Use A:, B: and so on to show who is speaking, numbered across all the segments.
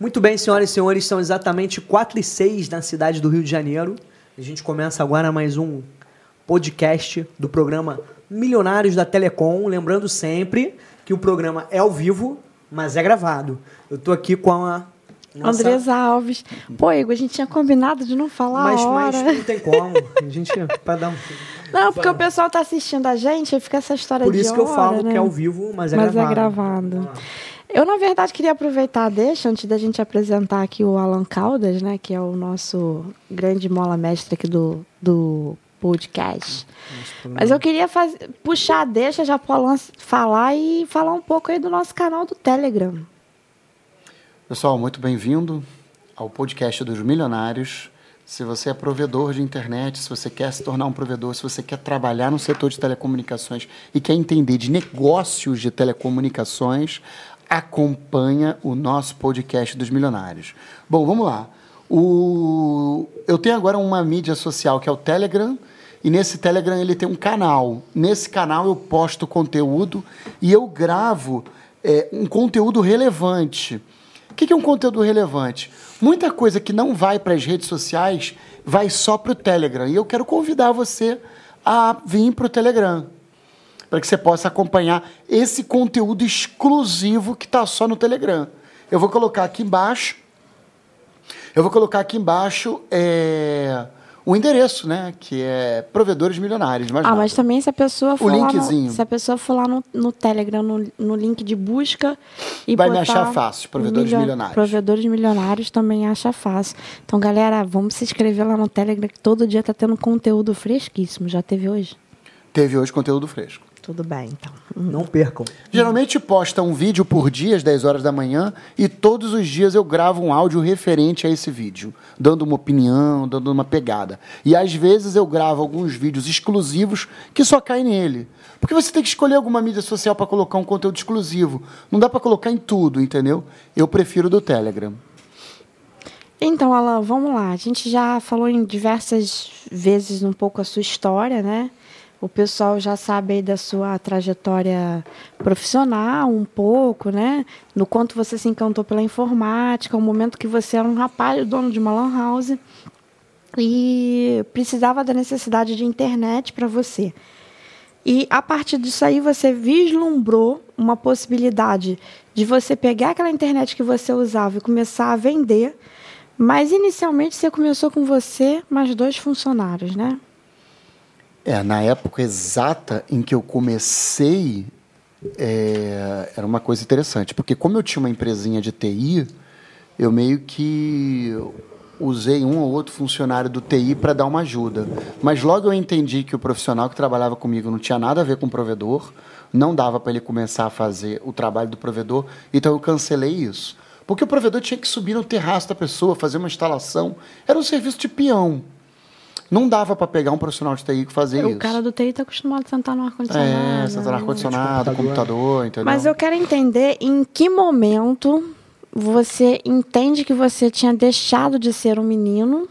A: Muito bem, senhoras e senhores, são exatamente 4 e 6 na cidade do Rio de Janeiro. A gente começa agora mais um podcast do programa Milionários da Telecom. Lembrando sempre que o programa é ao vivo, mas é gravado. Eu tô aqui com a. Nossa...
B: Andresa Alves. Pô, Igor, a gente tinha combinado de não falar
A: mas,
B: a hora.
A: Mas não tem como. A gente. Pra dar um...
B: Não, porque o pessoal tá assistindo a gente e fica essa história
A: Por
B: de
A: isso que eu falo
B: né?
A: que é ao vivo, mas é
B: Mas
A: gravado.
B: é gravado. Eu, na verdade, queria aproveitar, deixa, antes da gente apresentar aqui o Alan Caldas, né, que é o nosso grande mola mestre aqui do, do podcast. Mas eu queria faz... puxar, deixa já pro Alan falar e falar um pouco aí do nosso canal do Telegram.
C: Pessoal, muito bem-vindo ao podcast dos milionários. Se você é provedor de internet, se você quer se tornar um provedor, se você quer trabalhar no setor de telecomunicações e quer entender de negócios de telecomunicações, acompanha o nosso podcast dos milionários. Bom, vamos lá. O... Eu tenho agora uma mídia social que é o Telegram, e nesse Telegram ele tem um canal. Nesse canal eu posto conteúdo e eu gravo é, um conteúdo relevante. O que é um conteúdo relevante? Muita coisa que não vai para as redes sociais vai só para o Telegram. E eu quero convidar você a vir para o Telegram, para que você possa acompanhar esse conteúdo exclusivo que está só no Telegram. Eu vou colocar aqui embaixo. Eu vou colocar aqui embaixo é, o endereço, né? Que é Provedores Milionários. Mais
B: Ah,
C: nada.
B: mas também se a pessoa for lá
C: linkzinho.
B: no, se a pessoa for lá no, no Telegram, no, no link de busca e
C: Vai me achar fácil, Provedores
B: milio-
C: Milionários.
B: Provedores milionários também acha fácil. Então, galera, vamos se inscrever lá no Telegram que todo dia tá tendo conteúdo fresquíssimo. Já teve hoje?
C: Teve hoje conteúdo fresco.
B: Tudo bem, então.
A: Não percam.
C: Geralmente posta um vídeo por dia às 10 horas da manhã e todos os dias eu gravo um áudio referente a esse vídeo, dando uma opinião, dando uma pegada. E às vezes eu gravo alguns vídeos exclusivos que só caem nele. Porque você tem que escolher alguma mídia social para colocar um conteúdo exclusivo. Não dá para colocar em tudo, entendeu? Eu prefiro do Telegram.
B: Então, Alan, vamos lá. A gente já falou em diversas vezes um pouco a sua história, né? O pessoal já sabe aí da sua trajetória profissional, um pouco, né? No quanto você se encantou pela informática, o momento que você era um rapaz, dono de uma lan house, e precisava da necessidade de internet para você. E a partir disso aí você vislumbrou uma possibilidade de você pegar aquela internet que você usava e começar a vender. Mas inicialmente você começou com você mais dois funcionários, né?
C: É, na época exata em que eu comecei, é, era uma coisa interessante, porque como eu tinha uma empresinha de TI, eu meio que usei um ou outro funcionário do TI para dar uma ajuda. Mas logo eu entendi que o profissional que trabalhava comigo não tinha nada a ver com o provedor, não dava para ele começar a fazer o trabalho do provedor, então eu cancelei isso. Porque o provedor tinha que subir no terraço da pessoa, fazer uma instalação. Era um serviço de peão. Não dava para pegar um profissional de TI que fazia
B: o
C: isso.
B: cara do TI está acostumado a sentar no ar-condicionado.
C: É, sentar no
B: né?
C: ar-condicionado, computador, entendeu?
B: Mas eu quero entender em que momento você entende que você tinha deixado de ser um menino,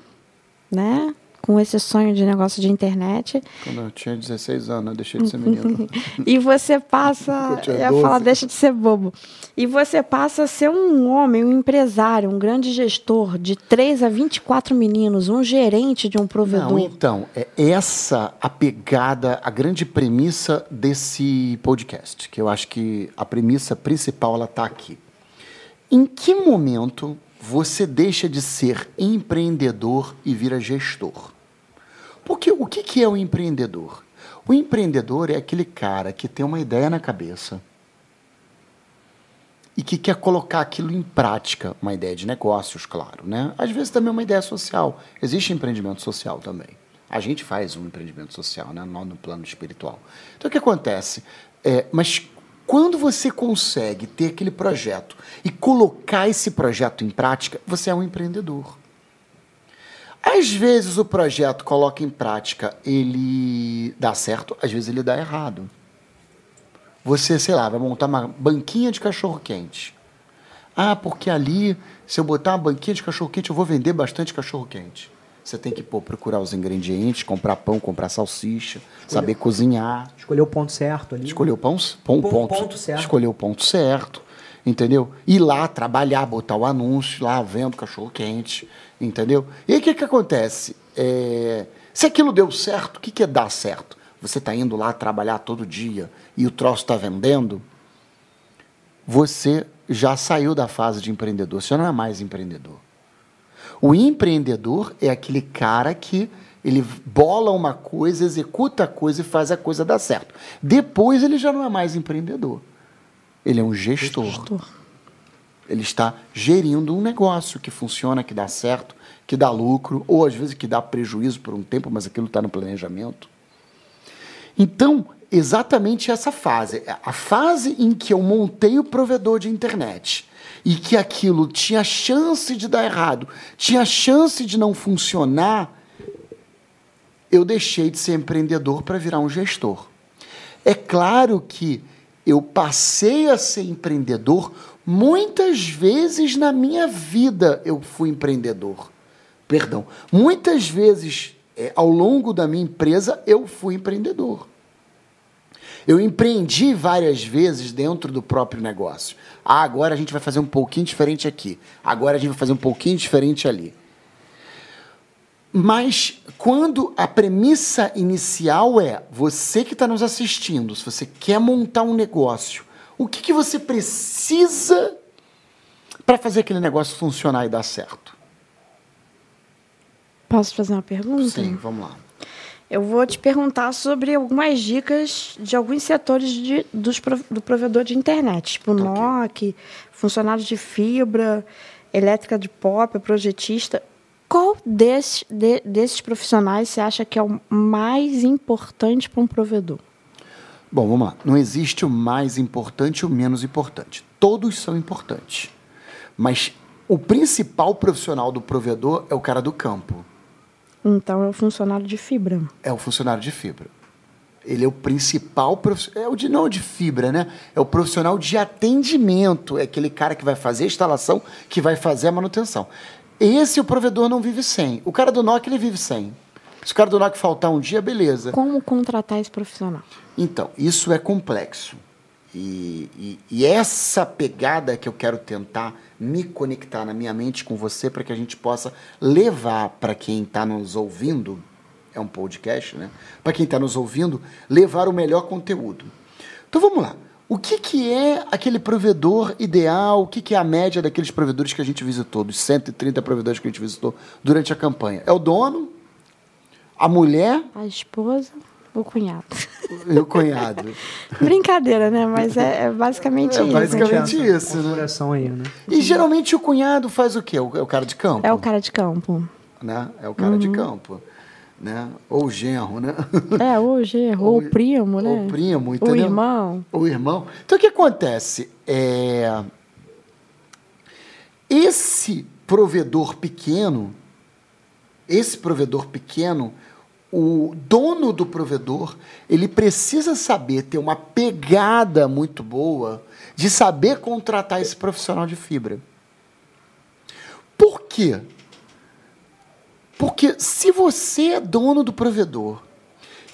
B: né? Com esse sonho de negócio de internet.
C: Quando eu tinha 16 anos, eu deixei de ser menino.
B: e você passa.
C: Eu
B: ia
C: 12.
B: falar, deixa de ser bobo. E você passa a ser um homem, um empresário, um grande gestor de 3 a 24 meninos, um gerente de um provedor.
C: Não, então, é essa a pegada, a grande premissa desse podcast, que eu acho que a premissa principal ela está aqui. Em que momento você deixa de ser empreendedor e vira gestor? Porque o que que é o empreendedor? O empreendedor é aquele cara que tem uma ideia na cabeça e que quer colocar aquilo em prática, uma ideia de negócios, claro, né? Às vezes também é uma ideia social. Existe empreendimento social também. A gente faz um empreendimento social, né? Não no plano espiritual. Então o que acontece? É, mas quando você consegue ter aquele projeto e colocar esse projeto em prática, você é um empreendedor. Às vezes o projeto coloca em prática, ele dá certo, às vezes ele dá errado. Você, sei lá, vai montar uma banquinha de cachorro-quente. Ah, porque ali, se eu botar uma banquinha de cachorro-quente, eu vou vender bastante cachorro-quente. Você tem que pô, procurar os ingredientes, comprar pão, comprar salsicha, saber cozinhar.
A: Escolher o ponto certo ali.
C: Escolher o pão, pão,
A: Pon-
C: ponto,
A: ponto certo.
C: Escolher o ponto certo. Entendeu? Ir lá trabalhar, botar o anúncio lá, vendo cachorro quente, entendeu? E aí o que, que acontece? É, se aquilo deu certo, o que, que é dar certo? Você está indo lá trabalhar todo dia e o troço está vendendo, você já saiu da fase de empreendedor, você não é mais empreendedor. O empreendedor é aquele cara que ele bola uma coisa, executa a coisa e faz a coisa dar certo. Depois ele já não é mais empreendedor. Ele é um gestor. gestor. Ele está gerindo um negócio que funciona, que dá certo, que dá lucro, ou às vezes que dá prejuízo por um tempo, mas aquilo está no planejamento. Então, exatamente essa fase, a fase em que eu montei o provedor de internet e que aquilo tinha chance de dar errado, tinha chance de não funcionar, eu deixei de ser empreendedor para virar um gestor. É claro que eu passei a ser empreendedor muitas vezes na minha vida eu fui empreendedor. Perdão, muitas vezes é, ao longo da minha empresa eu fui empreendedor. Eu empreendi várias vezes dentro do próprio negócio. Ah, agora a gente vai fazer um pouquinho diferente aqui. Agora a gente vai fazer um pouquinho diferente ali. Mas quando a premissa inicial é você que está nos assistindo, se você quer montar um negócio, o que, que você precisa para fazer aquele negócio funcionar e dar certo?
B: Posso fazer uma pergunta?
C: Sim, vamos lá.
B: Eu vou te perguntar sobre algumas dicas de alguns setores de, dos, do provedor de internet, tipo okay. NOC, funcionários de fibra, elétrica de pop, projetista. Qual desse, de, desses profissionais você acha que é o mais importante para um provedor?
C: Bom, vamos lá. Não existe o mais importante e o menos importante. Todos são importantes. Mas o principal profissional do provedor é o cara do campo.
B: Então é o funcionário de fibra.
C: É o funcionário de fibra. Ele é o principal profissional. É o de, não de fibra, né? É o profissional de atendimento. É aquele cara que vai fazer a instalação, que vai fazer a manutenção. Esse o provedor não vive sem. O cara do NOC ele vive sem. Se o cara do NOC faltar um dia, beleza.
B: Como contratar esse profissional?
C: Então, isso é complexo. E, e, e essa pegada que eu quero tentar me conectar na minha mente com você para que a gente possa levar para quem está nos ouvindo, é um podcast, né? Para quem está nos ouvindo, levar o melhor conteúdo. Então vamos lá. O que, que é aquele provedor ideal? O que, que é a média daqueles provedores que a gente visitou, dos 130 provedores que a gente visitou durante a campanha? É o dono, a mulher,
B: a esposa, o cunhado.
C: E o cunhado.
B: Brincadeira, né? Mas é, é basicamente é
C: isso. basicamente isso,
A: né? Aí, né?
C: E geralmente o cunhado faz o quê? É o cara de campo?
B: É o cara de campo.
C: Né? É o cara uhum. de campo né? Ou o genro, né?
B: É, ou o genro, ou, ou o primo, né?
C: Ou o primo, entendeu?
B: O irmão.
C: O irmão. Então, o que acontece? É... Esse provedor pequeno, esse provedor pequeno, o dono do provedor, ele precisa saber ter uma pegada muito boa de saber contratar esse profissional de fibra. Por quê? Porque se você é dono do provedor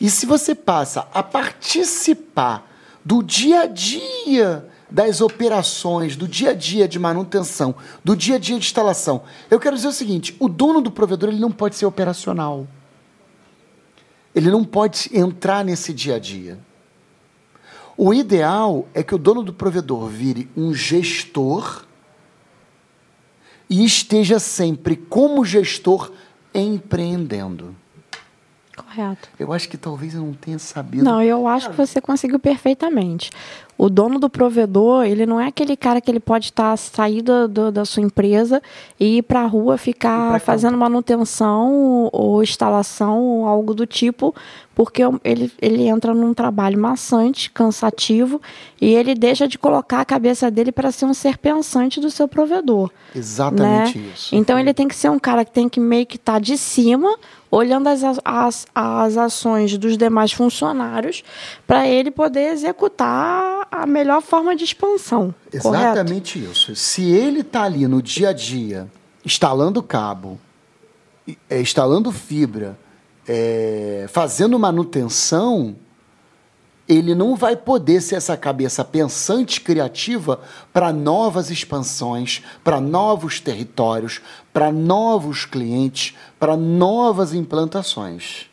C: e se você passa a participar do dia a dia das operações, do dia a dia de manutenção, do dia a dia de instalação, eu quero dizer o seguinte: o dono do provedor ele não pode ser operacional. Ele não pode entrar nesse dia a dia. O ideal é que o dono do provedor vire um gestor e esteja sempre como gestor empreendendo.
B: Correto.
C: Eu acho que talvez eu não tenha sabido.
B: Não, eu acho que você conseguiu perfeitamente. O dono do provedor, ele não é aquele cara que ele pode estar tá, sair do, do, da sua empresa e ir para a rua ficar fazendo manutenção ou instalação ou algo do tipo, porque ele, ele entra num trabalho maçante, cansativo, e ele deixa de colocar a cabeça dele para ser um ser pensante do seu provedor.
C: Exatamente
B: né?
C: isso.
B: Então ele tem que ser um cara que tem que meio que estar tá de cima, olhando as, as, as ações dos demais funcionários, para ele poder executar a melhor forma de expansão.
C: Exatamente
B: correto?
C: isso. Se ele está ali no dia a dia, instalando cabo, é, instalando fibra, é, fazendo manutenção, ele não vai poder ser essa cabeça pensante criativa para novas expansões, para novos territórios, para novos clientes, para novas implantações.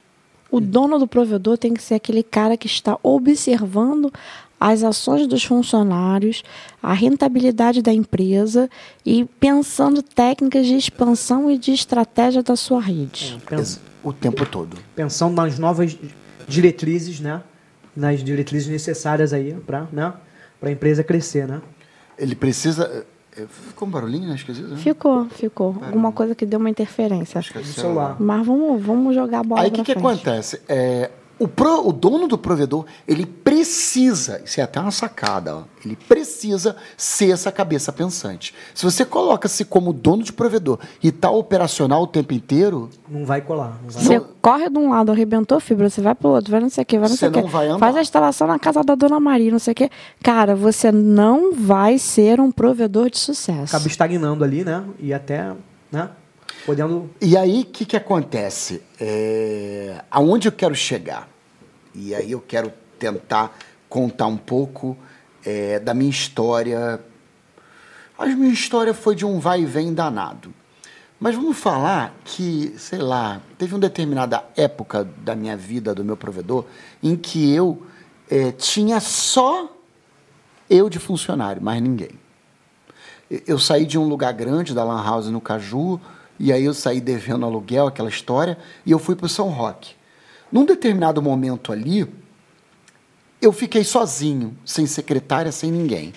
B: O dono do provedor tem que ser aquele cara que está observando as ações dos funcionários, a rentabilidade da empresa e pensando técnicas de expansão e de estratégia da sua rede.
A: É,
C: O tempo todo.
A: pensando nas novas diretrizes, né? Nas diretrizes necessárias aí para né? a empresa crescer, né?
C: Ele precisa. é, Ficou um barulhinho, né? Esquisito, né?
B: Ficou, ficou. Alguma coisa que deu uma interferência.
C: Acho que é
A: celular.
B: Mas vamos, vamos jogar a bola
C: Aí o que, que
B: frente.
C: acontece? É, o, pro- o dono do provedor, ele precisa, isso é até uma sacada, ó, ele precisa ser essa cabeça pensante. Se você coloca-se como dono de provedor e está operacional o tempo inteiro,
A: Não vai colar. Não vai.
B: Você corre de um lado, arrebentou fibra, você vai pro outro, vai não sei o que, vai não sei o que.
C: não vai andar.
B: Faz a instalação na casa da dona Maria, não sei o que. Cara, você não vai ser um provedor de sucesso.
A: Acaba estagnando ali, né? E até, né? Podendo.
C: E aí, o que, que acontece? É, aonde eu quero chegar? E aí eu quero tentar contar um pouco é, da minha história. A minha história foi de um vai e vem danado. Mas vamos falar que, sei lá, teve uma determinada época da minha vida, do meu provedor, em que eu é, tinha só eu de funcionário, mais ninguém. Eu saí de um lugar grande, da Lan House no Caju, e aí eu saí devendo aluguel, aquela história, e eu fui para o São Roque. Num determinado momento ali, eu fiquei sozinho, sem secretária, sem ninguém.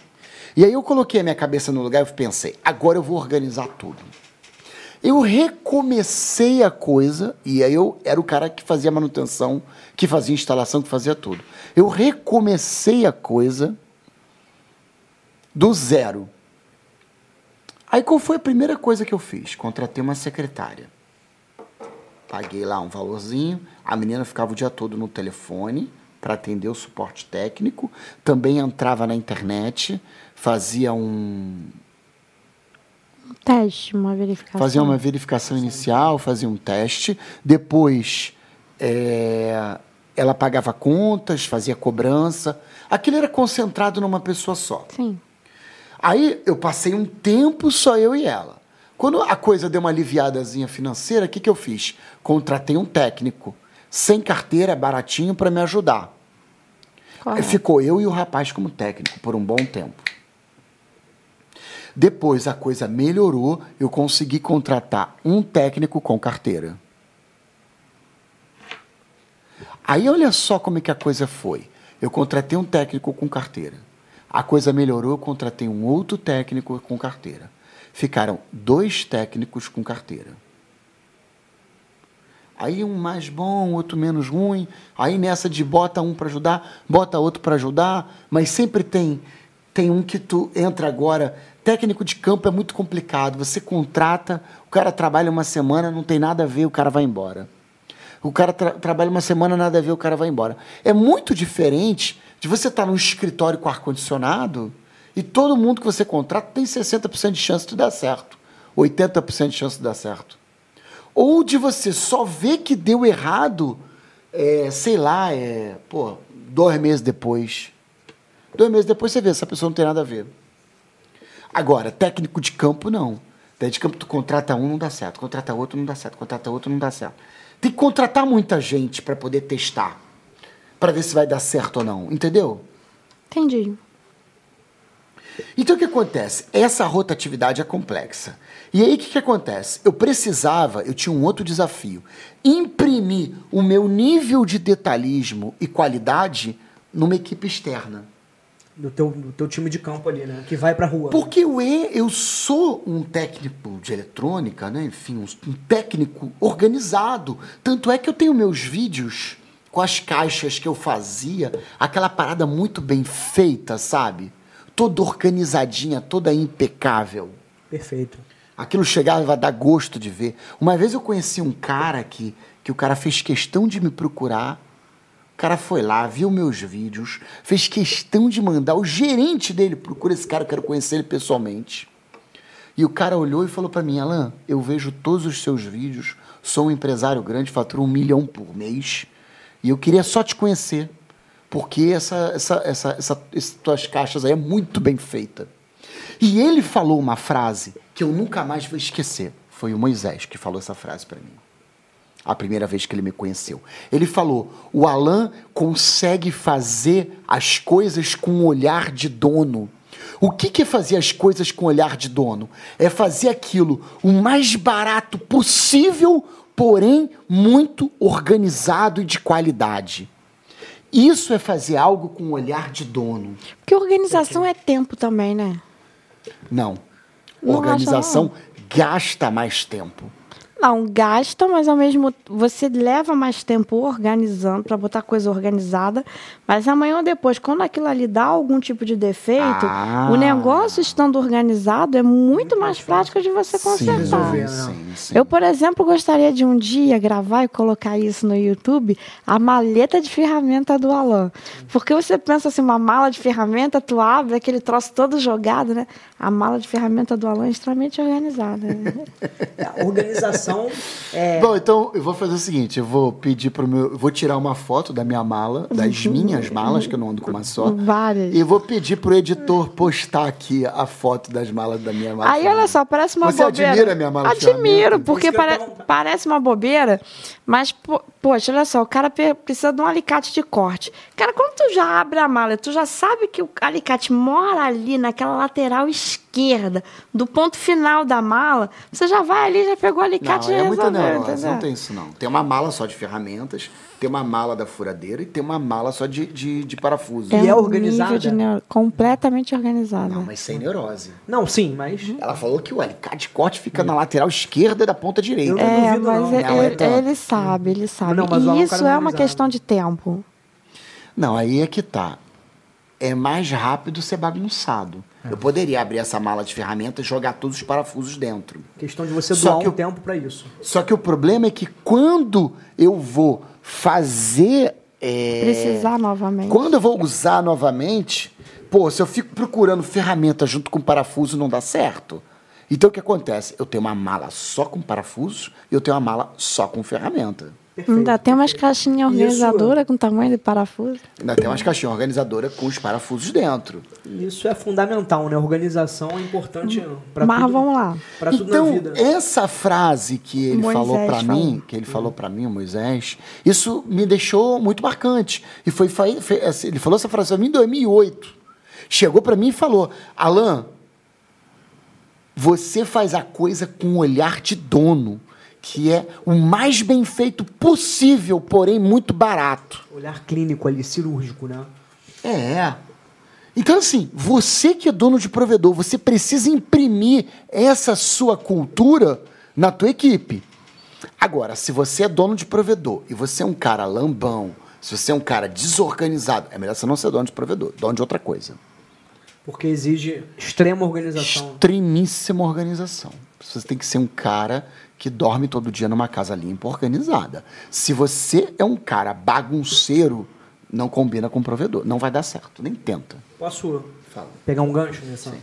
C: E aí eu coloquei a minha cabeça no lugar e pensei, agora eu vou organizar tudo. Eu recomecei a coisa, e aí eu era o cara que fazia manutenção, que fazia instalação, que fazia tudo. Eu recomecei a coisa do zero. Aí qual foi a primeira coisa que eu fiz? Contratei uma secretária. Paguei lá um valorzinho, a menina ficava o dia todo no telefone para atender o suporte técnico, também entrava na internet, fazia um
B: Teste, uma verificação.
C: fazia uma verificação inicial, fazia um teste, depois é, ela pagava contas, fazia cobrança. Aquilo era concentrado numa pessoa só.
B: Sim.
C: Aí eu passei um tempo só eu e ela. Quando a coisa deu uma aliviadazinha financeira, o que, que eu fiz? Contratei um técnico, sem carteira, baratinho, para me ajudar.
B: Correto.
C: ficou eu e o rapaz como técnico por um bom tempo. Depois a coisa melhorou, eu consegui contratar um técnico com carteira. Aí olha só como é que a coisa foi. Eu contratei um técnico com carteira. A coisa melhorou, eu contratei um outro técnico com carteira. Ficaram dois técnicos com carteira. Aí um mais bom, outro menos ruim. Aí nessa de bota um para ajudar, bota outro para ajudar, mas sempre tem tem um que tu entra agora. Técnico de campo é muito complicado. Você contrata, o cara trabalha uma semana, não tem nada a ver, o cara vai embora. O cara tra- trabalha uma semana, nada a ver, o cara vai embora. É muito diferente de você estar num escritório com ar-condicionado e todo mundo que você contrata tem 60% de chance de dar certo, 80% de chance de dar certo. Ou de você só ver que deu errado, é, sei lá, é, pô, dois meses depois. Dois meses depois você vê, essa pessoa não tem nada a ver. Agora, técnico de campo, não. Técnico de campo, tu contrata um, não dá certo. Contrata outro, não dá certo. Contrata outro, não dá certo. Tem que contratar muita gente para poder testar. Para ver se vai dar certo ou não. Entendeu?
B: Entendi.
C: Então o que acontece? Essa rotatividade é complexa. E aí o que, que acontece? Eu precisava, eu tinha um outro desafio: imprimir o meu nível de detalhismo e qualidade numa equipe externa.
A: Do teu, do teu time de campo ali, né? Que vai pra rua.
C: Porque eu, é- eu sou um técnico de eletrônica, né? enfim, um, um técnico organizado. Tanto é que eu tenho meus vídeos com as caixas que eu fazia, aquela parada muito bem feita, sabe? Toda organizadinha, toda impecável.
A: Perfeito.
C: Aquilo chegava e vai dar gosto de ver. Uma vez eu conheci um cara que, que o cara fez questão de me procurar. O cara foi lá, viu meus vídeos, fez questão de mandar. O gerente dele procura esse cara, eu quero conhecer ele pessoalmente. E o cara olhou e falou para mim: Alan, eu vejo todos os seus vídeos, sou um empresário grande, faturo um milhão por mês, e eu queria só te conhecer, porque essa, essa, essa, essa, essas caixas aí é muito bem feita. E ele falou uma frase que eu nunca mais vou esquecer. Foi o Moisés que falou essa frase para mim. A primeira vez que ele me conheceu. Ele falou: o Alan consegue fazer as coisas com um olhar de dono. O que, que é fazer as coisas com olhar de dono? É fazer aquilo o mais barato possível, porém muito organizado e de qualidade. Isso é fazer algo com um olhar de dono.
B: Porque organização é tempo também, né?
C: Não.
B: Não
C: Organização gasta mais tempo.
B: Não, gasta, mas ao mesmo você leva mais tempo organizando para botar coisa organizada, mas amanhã ou depois, quando aquilo ali dá algum tipo de defeito,
C: Ah.
B: o negócio estando organizado é muito mais prático de você consertar.
A: resolver, né?
C: sim, sim.
B: Eu, por exemplo, gostaria de um dia gravar e colocar isso no YouTube, a maleta de ferramenta do Alan. Porque você pensa assim, uma mala de ferramenta, tu abre aquele troço todo jogado, né? A mala de ferramenta do Alan é extremamente organizada. né?
A: A organização é.
C: Bom, então eu vou fazer o seguinte: eu vou pedir pro meu. eu Vou tirar uma foto da minha mala, das minhas malas, que eu não ando com uma só.
B: Várias.
C: E vou pedir pro editor postar aqui a foto das malas da minha mala.
B: Aí, olha só, parece uma
C: Você
B: bobeira.
C: admira a minha mala
B: Admiro, porque pare- parece uma bobeira, mas, poxa, olha só, o cara precisa de um alicate de corte. Cara, quando tu já abre a mala, tu já sabe que o alicate mora ali naquela lateral esquerda, do ponto final da mala, você já vai ali, já pegou o alicate
C: Não,
B: e já
C: é muita
B: resolveu,
C: neurose, não tem isso não. Tem uma mala só de ferramentas, tem uma mala da furadeira e tem uma mala só de, de, de parafuso.
A: E é
B: um
A: organizada?
B: de neo- completamente organizada.
C: Não, mas sem neurose.
A: Não, sim, mas.
C: Ela falou que o alicate de corte fica na lateral esquerda da ponta direita.
A: Eu não
B: É,
A: duvido,
B: mas
A: não.
B: ele,
C: Não, é
B: ele-
C: top.
B: ele sabe, ele sabe.
A: Não, o é
B: e isso é uma questão de tempo.
C: Não, aí é que tá. É mais rápido ser bagunçado.
A: É.
C: Eu poderia abrir essa mala de ferramentas e jogar todos os parafusos dentro.
A: Questão de você
C: Só
A: doar
C: que
A: um
C: eu-
A: tempo pra isso.
C: Só que o problema é que quando eu vou fazer. é,
B: Precisar novamente.
C: Quando eu vou usar novamente, pô, se eu fico procurando ferramenta junto com parafuso, não dá certo. Então o que acontece? Eu tenho uma mala só com parafusos e eu tenho uma mala só com ferramenta.
A: Perfeito.
B: Ainda tem umas caixinhas
A: Isso-
B: organizadoras com tamanho de parafuso.
C: Ainda tem umas caixinhas organizadoras com os parafusos dentro.
A: Isso é fundamental, né? Organização é importante pra
B: Mas
A: tudo.
B: vamos lá.
A: Pra tudo
C: então,
A: na vida.
C: essa frase que ele
B: Moisés
C: falou para mim, que ele falou para mim, o Moisés, isso me deixou muito marcante. E foi, foi- foi- assim, ele falou essa frase para mim em 2008. Chegou para mim e falou: "Alan, você faz a coisa com um olhar de dono, que é o mais bem feito possível, porém muito barato."
A: Olhar clínico ali, cirúrgico, né?
C: É. Então, assim, você que é dono de provedor, você precisa imprimir essa sua cultura na tua equipe. Agora, se você é dono de provedor e você é um cara lambão, se você é um cara desorganizado, é melhor você não ser dono de provedor, dono de outra coisa.
A: Porque exige extrema organização.
C: Extremíssima organização. Você tem que ser um cara que dorme todo dia numa casa limpa, organizada. Se você é um cara bagunceiro, não combina com provedor. Não vai dar certo, nem tenta.
A: Posso
C: Fala.
A: pegar um gancho nessa?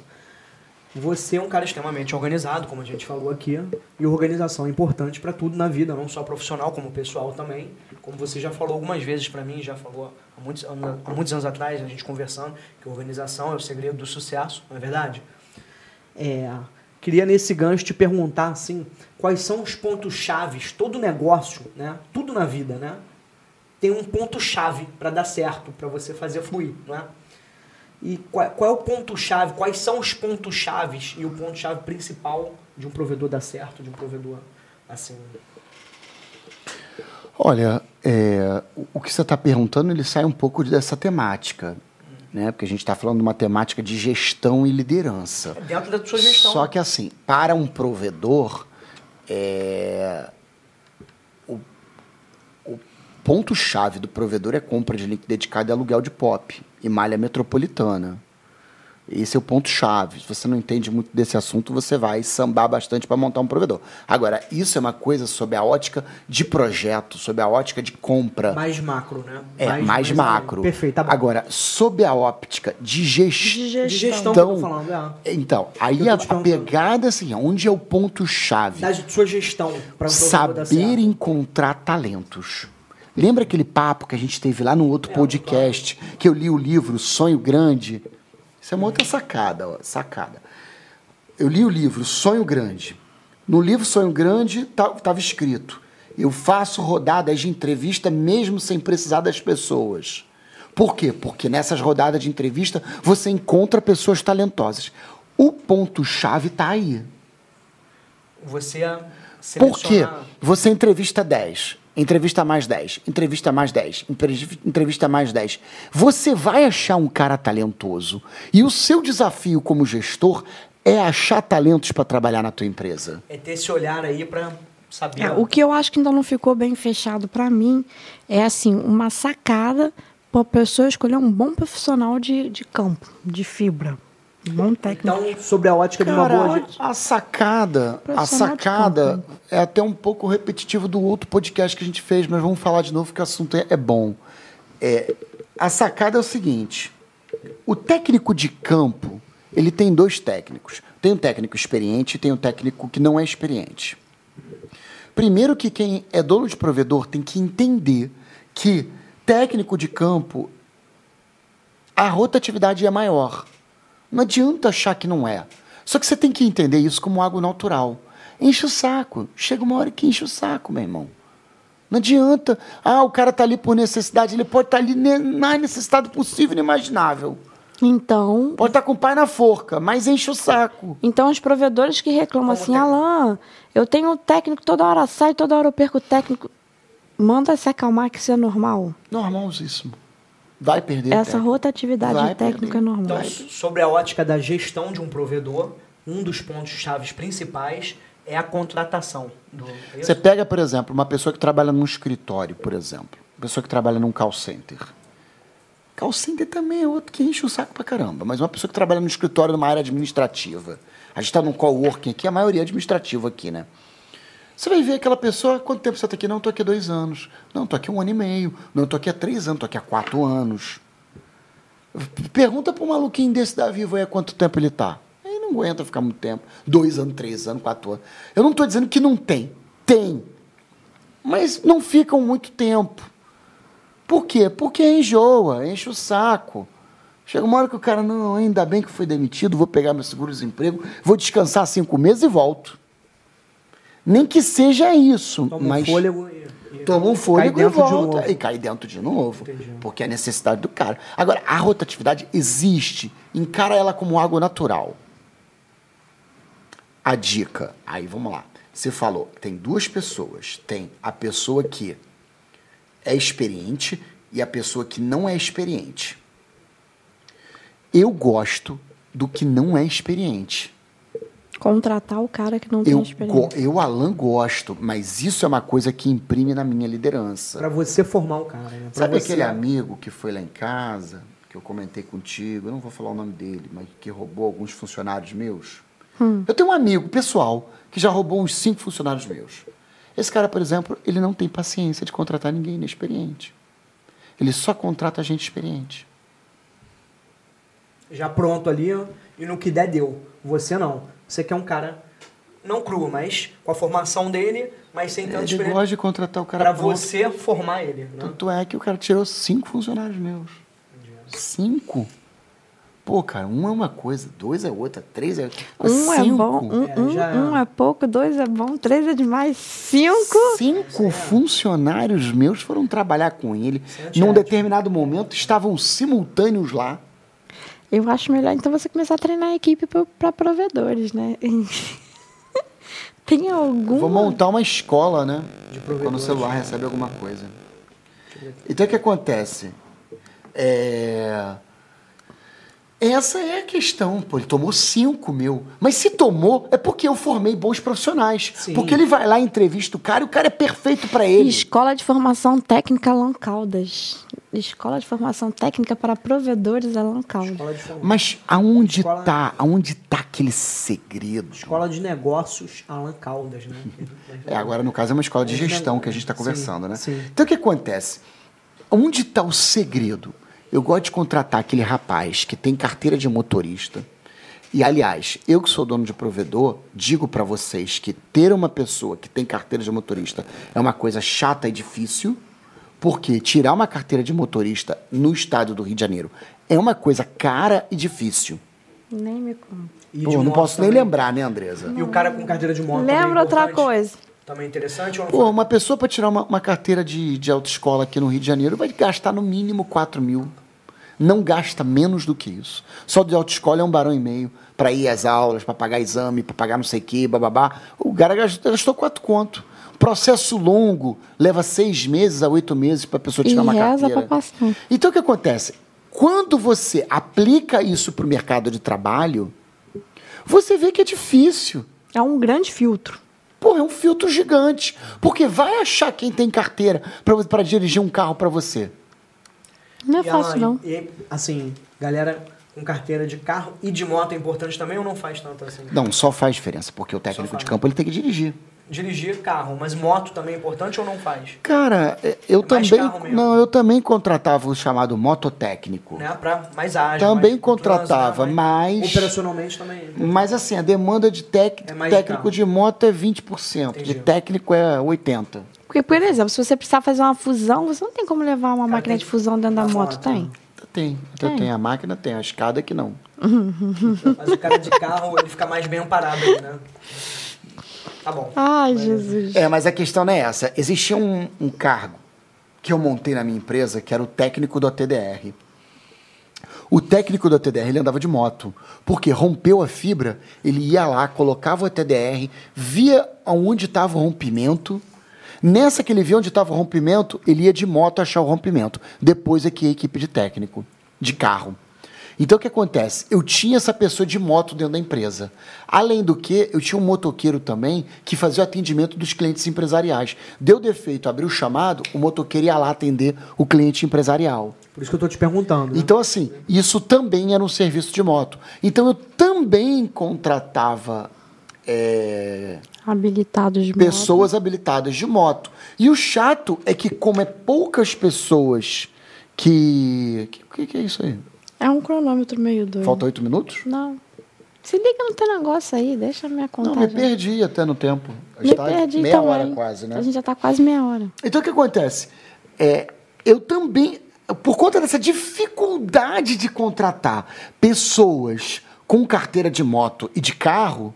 A: Você é um cara extremamente organizado, como a gente falou aqui, e organização é importante para tudo na vida, não só profissional, como pessoal também. Como você já falou algumas vezes para mim, já falou há muitos, anos- há muitos anos atrás, a gente conversando, que organização é o segredo do sucesso, não é verdade? É, queria nesse gancho te perguntar assim, quais são os pontos chaves, todo negócio, né? Tudo na vida, né? Tem um ponto chave para dar certo, para você fazer fluir, não é? E qual, qual é o ponto chave? Quais são os pontos chaves e o ponto chave principal de um provedor dar certo, de um provedor assim?
C: Olha, é, o- o que você está perguntando, ele sai um pouco dessa temática, né? Porque a gente está falando de uma temática de gestão e liderança.
A: É dentro da sua gestão.
C: Só que assim, para um provedor, é, o, o ponto-chave do provedor é compra de link dedicado e aluguel de POP e malha metropolitana. Esse é o ponto-chave. Se você não entende muito desse assunto, você vai sambar bastante para montar um provedor. Agora, isso é uma coisa sob a ótica de projeto, sob a ótica de compra.
A: mais macro, né?
C: É, mais, macro.
A: Perfeito, tá bom.
C: Agora, sob a óptica de, gest...
B: De
A: de
B: gestão.
A: gestão que eu tô falando, é.
C: Então, aí a,
A: te
C: a pegada é assim, onde é o ponto-chave?
A: Da sua gestão dar
C: Saber encontrar talentos. Lembra aquele papo que a gente teve lá no outro podcast, que eu li o livro Sonho Grande? Isso é uma outra sacada, ó, sacada. Eu li o livro Sonho Grande. No livro Sonho Grande estava escrito: eu faço rodadas de entrevista mesmo sem precisar das pessoas. Por quê? Porque nessas rodadas de entrevista você encontra pessoas talentosas. O ponto-chave está aí.
A: Você
C: Por quê? Você entrevista 10, entrevista mais 10, entrevista mais 10, entrevista mais 10. Você vai achar um cara talentoso. E o seu desafio como gestor é achar talentos para trabalhar na tua empresa.
A: É ter esse olhar aí para saber. É,
B: o que eu acho que ainda não ficou bem fechado para mim é assim uma sacada para a pessoa escolher um bom profissional de, de campo, de fibra. Bom técnico.
A: Então, sobre a ótica Cara, de uma boa.
C: A sacada, a sacada é até um pouco repetitivo do outro podcast que a gente fez, mas vamos falar de novo que o assunto é, é bom. É, a sacada é o seguinte: o técnico de campo ele tem dois técnicos. Tem um técnico experiente e tem um técnico que não é experiente. Primeiro que quem é dono de provedor tem que entender que técnico de campo a rotatividade é maior. Não adianta achar que não é. Só que você tem que entender isso como algo natural. Enche o saco. Chega uma hora que enche o saco, meu irmão. Não adianta. Ah, o cara está ali por necessidade. Ele pode estar tá ali na necessidade possível e inimaginável.
B: Então.
C: Pode estar com o pai na forca, mas enche o saco.
B: Então, os provedores que reclamam assim, Alain, eu tenho um técnico, toda hora sai, toda hora eu perco o técnico. Manda se acalmar que isso é normal.
C: Normalzíssimo. Vai perder.
B: Essa rotatividade Vai técnica perder. é normal.
A: Então, sobre a ótica da gestão de um provedor, um dos pontos chaves principais é a contratação. Do...
C: Você pega, por exemplo, uma pessoa que trabalha num escritório, por exemplo. Uma pessoa que trabalha num call center Call center também é outro que enche o saco pra caramba. Mas uma pessoa que trabalha no escritório numa área administrativa. A gente está num coworking aqui, a maioria é administrativa aqui, né? Você vai ver aquela pessoa, quanto tempo você está aqui? Não, estou aqui dois anos. Não, estou aqui um ano e meio. Não, estou aqui há três anos, estou aqui há quatro anos. Pergunta para um maluquinho desse da Vivo aí há quanto tempo ele está. Ele não aguenta ficar muito tempo. Dois anos, três anos, quatro anos. Eu não estou dizendo que não tem. Tem. Mas não ficam muito tempo. Por quê? Porque enjoa, enche o saco. Chega uma hora que o cara, não, ainda bem que fui demitido, vou pegar meu seguro-desemprego, vou descansar cinco meses e volto. Nem que seja isso, toma mas... Um fôlego e, toma um fôlego e volta. E cai dentro de novo. Entendi. Porque é a necessidade do cara. Agora, a rotatividade existe. Encara ela como algo natural. A dica. Aí, vamos lá. Você falou, tem duas pessoas. Tem a pessoa que é experiente e a pessoa que não é experiente. Eu gosto do que não é experiente.
B: Contratar o cara que não tem
C: eu,
B: experiência.
C: Eu, Alan, gosto, mas isso é uma coisa que imprime na minha liderança.
A: Para você formar o cara. Né?
C: Sabe
A: você...
C: aquele amigo que foi lá em casa, que eu comentei contigo, eu não vou falar o nome dele, mas que roubou alguns funcionários meus? Hum. Eu tenho um amigo pessoal que já roubou uns cinco funcionários meus. Esse cara, por exemplo, ele não tem paciência de contratar ninguém inexperiente. Ele só contrata gente experiente.
A: Já pronto ali, e no que der, deu. Você não. Você quer um cara, não cru, mas com a formação dele, mas sem tanta
C: experiência. Ele gosta de contratar o cara
A: Para você formar ele. Né?
C: Tanto é que o cara tirou cinco funcionários meus. Cinco? Pô, cara, um é uma coisa, dois é outra, três é.
B: Um é cinco. é bom, um é, um, um, é pouco, dois é bom, três é demais, cinco.
C: Cinco funcionários meus foram trabalhar com ele. Num determinado momento estavam simultâneos lá.
B: Eu acho melhor então você começar a treinar a equipe para provedores, né? Tem algum.
C: Vou montar uma escola, né? Quando o celular recebe alguma coisa. Então o que acontece? É essa é a questão. Pô, ele tomou cinco mil. Mas se tomou, é porque eu formei bons profissionais. Sim. Porque ele vai lá, entrevista o cara e o cara é perfeito para ele.
B: Escola de Formação Técnica Alan Caldas. Escola de Formação Técnica para Provedores Alan Caldas.
C: Mas aonde Escola... tá? Aonde tá aquele segredo?
A: Escola de Negócios Alan Caldas, né?
C: é, agora no caso é uma escola de gestão que a gente está conversando, sim, né? Sim. Então o que acontece? Onde está o segredo? Eu gosto de contratar aquele rapaz que tem carteira de motorista. E, aliás, eu que sou dono de provedor, digo para vocês que ter uma pessoa que tem carteira de motorista é uma coisa chata e difícil, Porque tirar uma carteira de motorista no estado do Rio de Janeiro é uma coisa cara e difícil.
B: Nem me conta.
A: E
C: Pô, não
A: moto
C: posso nem
A: também.
C: lembrar, né, Andresa?
A: E o cara com carteira de moto é
B: Lembra outra
A: importante?
B: coisa.
A: Também interessante ou não
C: Pô, uma pessoa para tirar uma, uma carteira de, de autoescola aqui no Rio de Janeiro vai gastar no mínimo 4 mil. Não gasta menos do que isso. Só de autoescola é um barão e meio para ir às aulas, para pagar exame, para pagar não sei o que, bababá. O cara gastou, gastou quatro conto. Processo longo, leva seis meses a oito meses para a pessoa tirar
B: E
C: uma
B: reza
C: carteira.
B: pra passar.
C: Então o que acontece? Quando você aplica isso para o mercado de trabalho, você vê que é difícil.
B: É um grande filtro.
C: Pô, é um filtro gigante. Porque vai achar quem tem carteira para dirigir um carro para você.
B: Não é
A: E,
B: fácil,
A: Alan,
B: não.
A: E, assim, galera com carteira de carro e de moto é importante também ou não faz tanto assim?
C: Não, só faz diferença, porque o técnico de campo ele tem que dirigir.
A: Dirigir carro, mas moto também é importante ou não faz?
C: Cara, é, eu
A: É
C: também. Não, eu também contratava o chamado mototécnico.
A: Né? Pra mais ágil.
C: Também
A: mais
C: contratava,
A: trânsito, né?
C: mas-
A: Operacionalmente também.
C: Mas assim, a demanda de tec-
A: É de
C: técnico
A: carro.
C: de moto é 20%, de
A: Entendi.
C: técnico é 80%.
B: Porque, por exemplo, se você precisar fazer uma fusão, você não tem como levar uma
A: Cara,
B: máquina
A: tem
B: de fusão dentro da moto,
A: moto,
B: tem?
A: né?
C: Tem,
B: Tem.
C: tem a máquina, tem a escada que não.
A: Mas o cara de carro, ele fica mais bem amparado aí, né? Tá bom.
B: Ai, Jesus.
C: É, mas a questão não é essa. Existia um, um cargo que eu montei na minha empresa, que era o técnico do ATDR. O técnico do ATDR ele andava de moto, porque rompeu a fibra, ele ia lá, colocava o ATDR, via onde estava o rompimento. Nessa que ele via onde estava o rompimento, ele ia de moto achar o rompimento. Depois é que ia a equipe de técnico, de carro. Então o que acontece? Eu tinha essa pessoa de moto dentro da empresa. Além do que, eu tinha um motoqueiro também que fazia o atendimento dos clientes empresariais. Deu defeito, abriu o chamado, o motoqueiro ia lá atender o cliente empresarial.
A: Por isso que eu tô te perguntando. Né?
C: Então, assim, isso também era um serviço de moto. Então, eu também contratava é,
B: Habilitados de moto.
C: pessoas habilitadas de moto. E o chato é que, como é poucas pessoas que. O que, que é isso aí?
B: É um cronômetro meio doido.
C: Falta oito minutos?
B: Não. Se liga no teu negócio aí, deixa a minha
C: Não,
B: contagem.
C: me perdi até no tempo.
B: Me
C: Está
B: perdi
C: meia hora quase, né?
B: A gente já tá quase meia hora.
C: Então o que acontece? É, eu também, por conta dessa dificuldade de contratar pessoas com carteira de moto e de carro,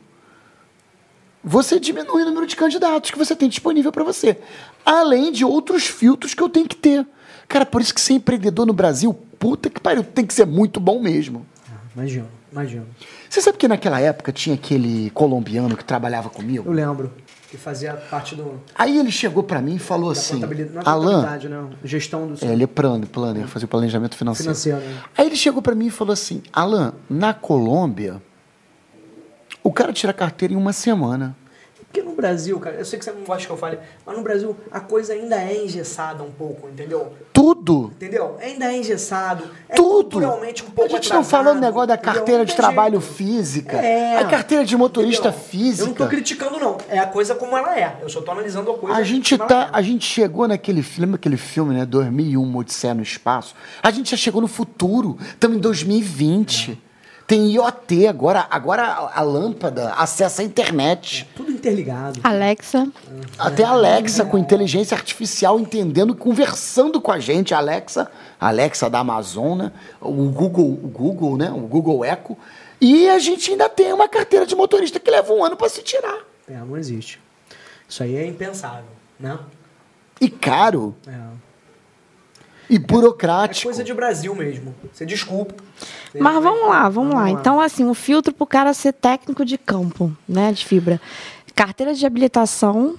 C: você diminui o número de candidatos que você tem disponível para você. Além de outros filtros que eu tenho que ter. Cara, por isso que ser empreendedor no Brasil, puta que pariu, tem que ser muito bom mesmo.
A: Imagino, imagino.
C: Você sabe que naquela época tinha aquele colombiano que trabalhava
A: Eu
C: comigo?
A: lembro que fazia parte do,
C: Aí ele chegou para mim e falou
A: da
C: assim:
A: contabilidade, não é
C: Alan,
A: né? Gestão do
C: É, ele é planner, planner, fazia o planejamento financeiro.
A: financeiro. Né?
C: Aí ele chegou pra mim e falou assim: Alan, na Colômbia, o cara tira a carteira em uma semana.
A: Porque no Brasil, cara, eu sei que você não gosta que eu fale, mas no Brasil a coisa ainda é engessada um pouco, entendeu?
C: Tudo!
A: Entendeu? Ainda é engessado. É
C: Tudo!
A: culturalmente um pouco
C: a gente não falou do negócio da carteira de trabalho física,
A: É.
C: a carteira de motorista
A: Entendeu?
C: física.
A: Eu não tô criticando, não. É a coisa como ela é. Eu só tô analisando a coisa
C: A gente,
A: como
C: tá,
A: ela é.
C: a gente chegou naquele filme, aquele filme, né? 2001, Uma Odisseia no Espaço. A gente já chegou no futuro. Estamos em 2020. Tem IoT agora. Agora a, lâmpada acessa a internet.
A: Tudo interligado.
B: Alexa,
C: Até a Alexa com inteligência artificial entendendo, conversando com a gente. A Alexa, a Alexa da Amazon, né? o Google, o Google, né? O Google Echo. E a gente ainda tem uma carteira de motorista que leva um ano para se tirar.
A: É, não existe. Isso aí é impensável, né?
C: E caro
A: É.
C: e
A: É
C: burocrático.
A: coisa de Brasil mesmo. Você desculpa. Você
B: Mas
A: vai-
B: vamos lá, vamos lá. Então, assim, o filtro pro cara ser técnico de campo, né, de fibra. Carteira de habilitação,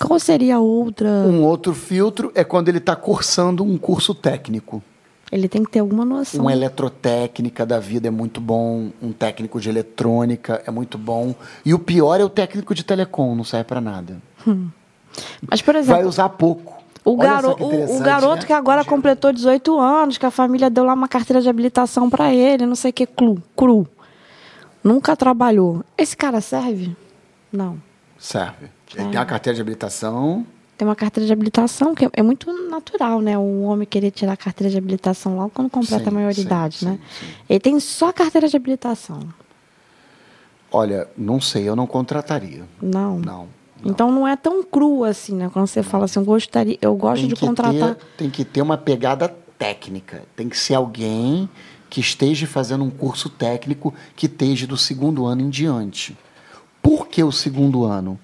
B: qual seria a outra?
C: Um outro filtro é quando ele está cursando um curso técnico.
B: Ele tem que ter alguma noção.
C: Uma eletrotécnica da vida é muito bom, um técnico de eletrônica é muito bom. E o pior é o técnico de telecom, não serve para nada.
B: Mas, por
C: Vai
B: exemplo,
C: usar pouco.
B: O, garo o, o garoto
C: né?
B: que agora completou 18 anos, que a família deu lá uma carteira de habilitação para ele, não sei o que, cru, cru. Nunca trabalhou. Esse cara serve? Não.
C: Serve. Ele tem uma carteira de habilitação.
B: Tem uma carteira de habilitação que é muito natural, né? O homem querer tirar a carteira de habilitação logo quando completa
C: Sim,
B: a maioridade,
C: sim,
B: né?
C: sim.
B: Ele tem só a carteira de habilitação.
C: Olha, não sei, eu não contrataria.
B: Não.
C: Não.
B: Então não é tão cru assim, né? Quando você fala assim, eu gostaria, eu gosto
C: tem
B: de contratar.
C: Ter, tem que ter uma pegada técnica. Tem que ser alguém que esteja fazendo um curso técnico que esteja do segundo ano em diante. Por que o segundo ano?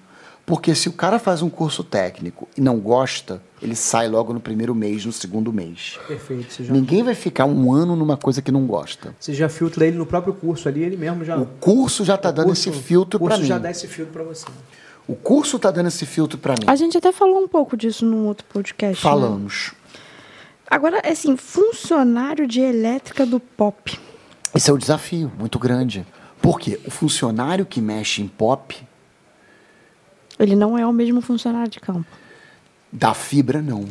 C: Porque se o cara faz um curso técnico e não gosta, ele sai logo no primeiro mês, no segundo mês.
A: Perfeito. Você já,
C: Ninguém vai ficar um ano numa coisa que não gosta.
A: você já filtra ele no próprio curso ali, ele mesmo já.
C: O curso já está dando
A: curso-
C: esse filtro
A: O curso
C: para mim.
A: já dá esse filtro para você.
C: O curso está dando esse filtro para mim.
B: A gente até falou um pouco disso num outro podcast. né?
C: Falamos.
B: Agora, assim, funcionário de elétrica do pop.
C: Esse é o desafio muito grande. Por quê? O funcionário que mexe em pop,
B: Ele não é o mesmo funcionário de campo.
C: da fibra, não.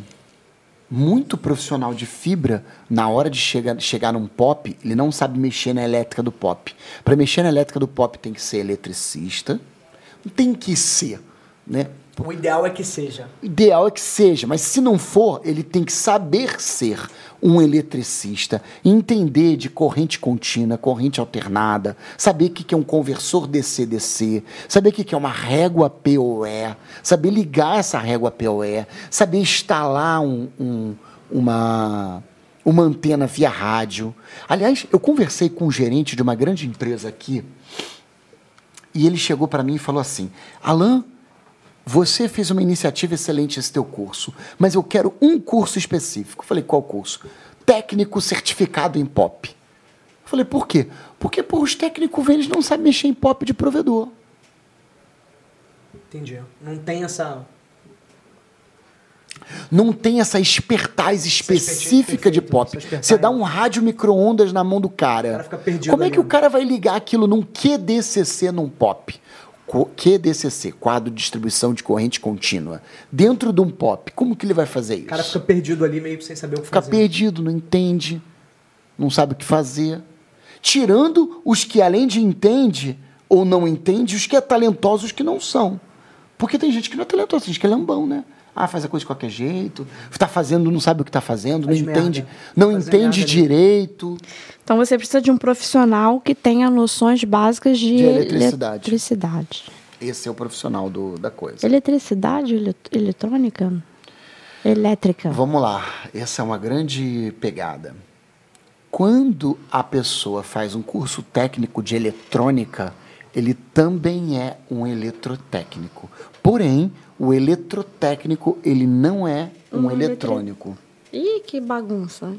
C: Muito profissional de fibra, na hora de chegar, chegar num pop, ele não sabe mexer na elétrica do pop. Para mexer na elétrica do pop, tem que ser eletricista. Tem que ser, né?
A: O ideal é que seja.
C: O ideal é que seja, mas se não for, ele tem que saber ser um eletricista, entender de corrente contínua, corrente alternada, saber o que é um conversor DC-DC, saber o que que é uma régua PoE, saber ligar essa régua PoE, saber instalar um- um- uma, uma antena via rádio. Aliás, eu conversei com um gerente de uma grande empresa aqui, e ele chegou para mim e falou assim: Alain, você fez uma iniciativa excelente esse teu curso, mas eu quero um curso específico. Eu falei, qual curso? Técnico certificado em pop. Eu falei, por quê? Porque os técnicos eles não sabem mexer em pop de provedor.
A: Entendi. Não tem essa.
C: Não tem essa expertise específica de pop. Você dá um rádio micro-ondas na mão do cara.
A: O cara fica perdido
C: Como é
A: ali,
C: que o
A: né?
C: cara vai ligar aquilo num QDCC num pop? QDCC, quadro de distribuição de corrente contínua. Dentro de um pop, como que ele vai fazer isso?
A: O cara fica perdido ali, meio sem saber o que
C: fica
A: fazer.
C: perdido, não entende, não sabe o que fazer. Tirando os que além de entende ou não entende, os que é talentosos que não são. Porque tem gente que não é talentosa, tem gente que é lambão, né? Ah, faz a coisa de qualquer jeito, está fazendo, não sabe o que está fazendo,
A: Faz
C: não
A: merda.
C: entende, não
A: Fazer
C: entende
A: merda
C: direito.
B: Então você precisa de um profissional que tenha noções básicas de,
C: De eletricidade.
B: eletricidade.
C: Esse é o profissional do, da coisa.
B: Eletricidade ele- eletrônica? Elétrica.
C: Vamos lá, essa é uma grande pegada. Quando a pessoa faz um curso técnico de eletrônica, ele também é um eletrotécnico. Porém, o eletrotécnico, ele não é um
B: Um
C: eletrônico.
B: Ih, que bagunça.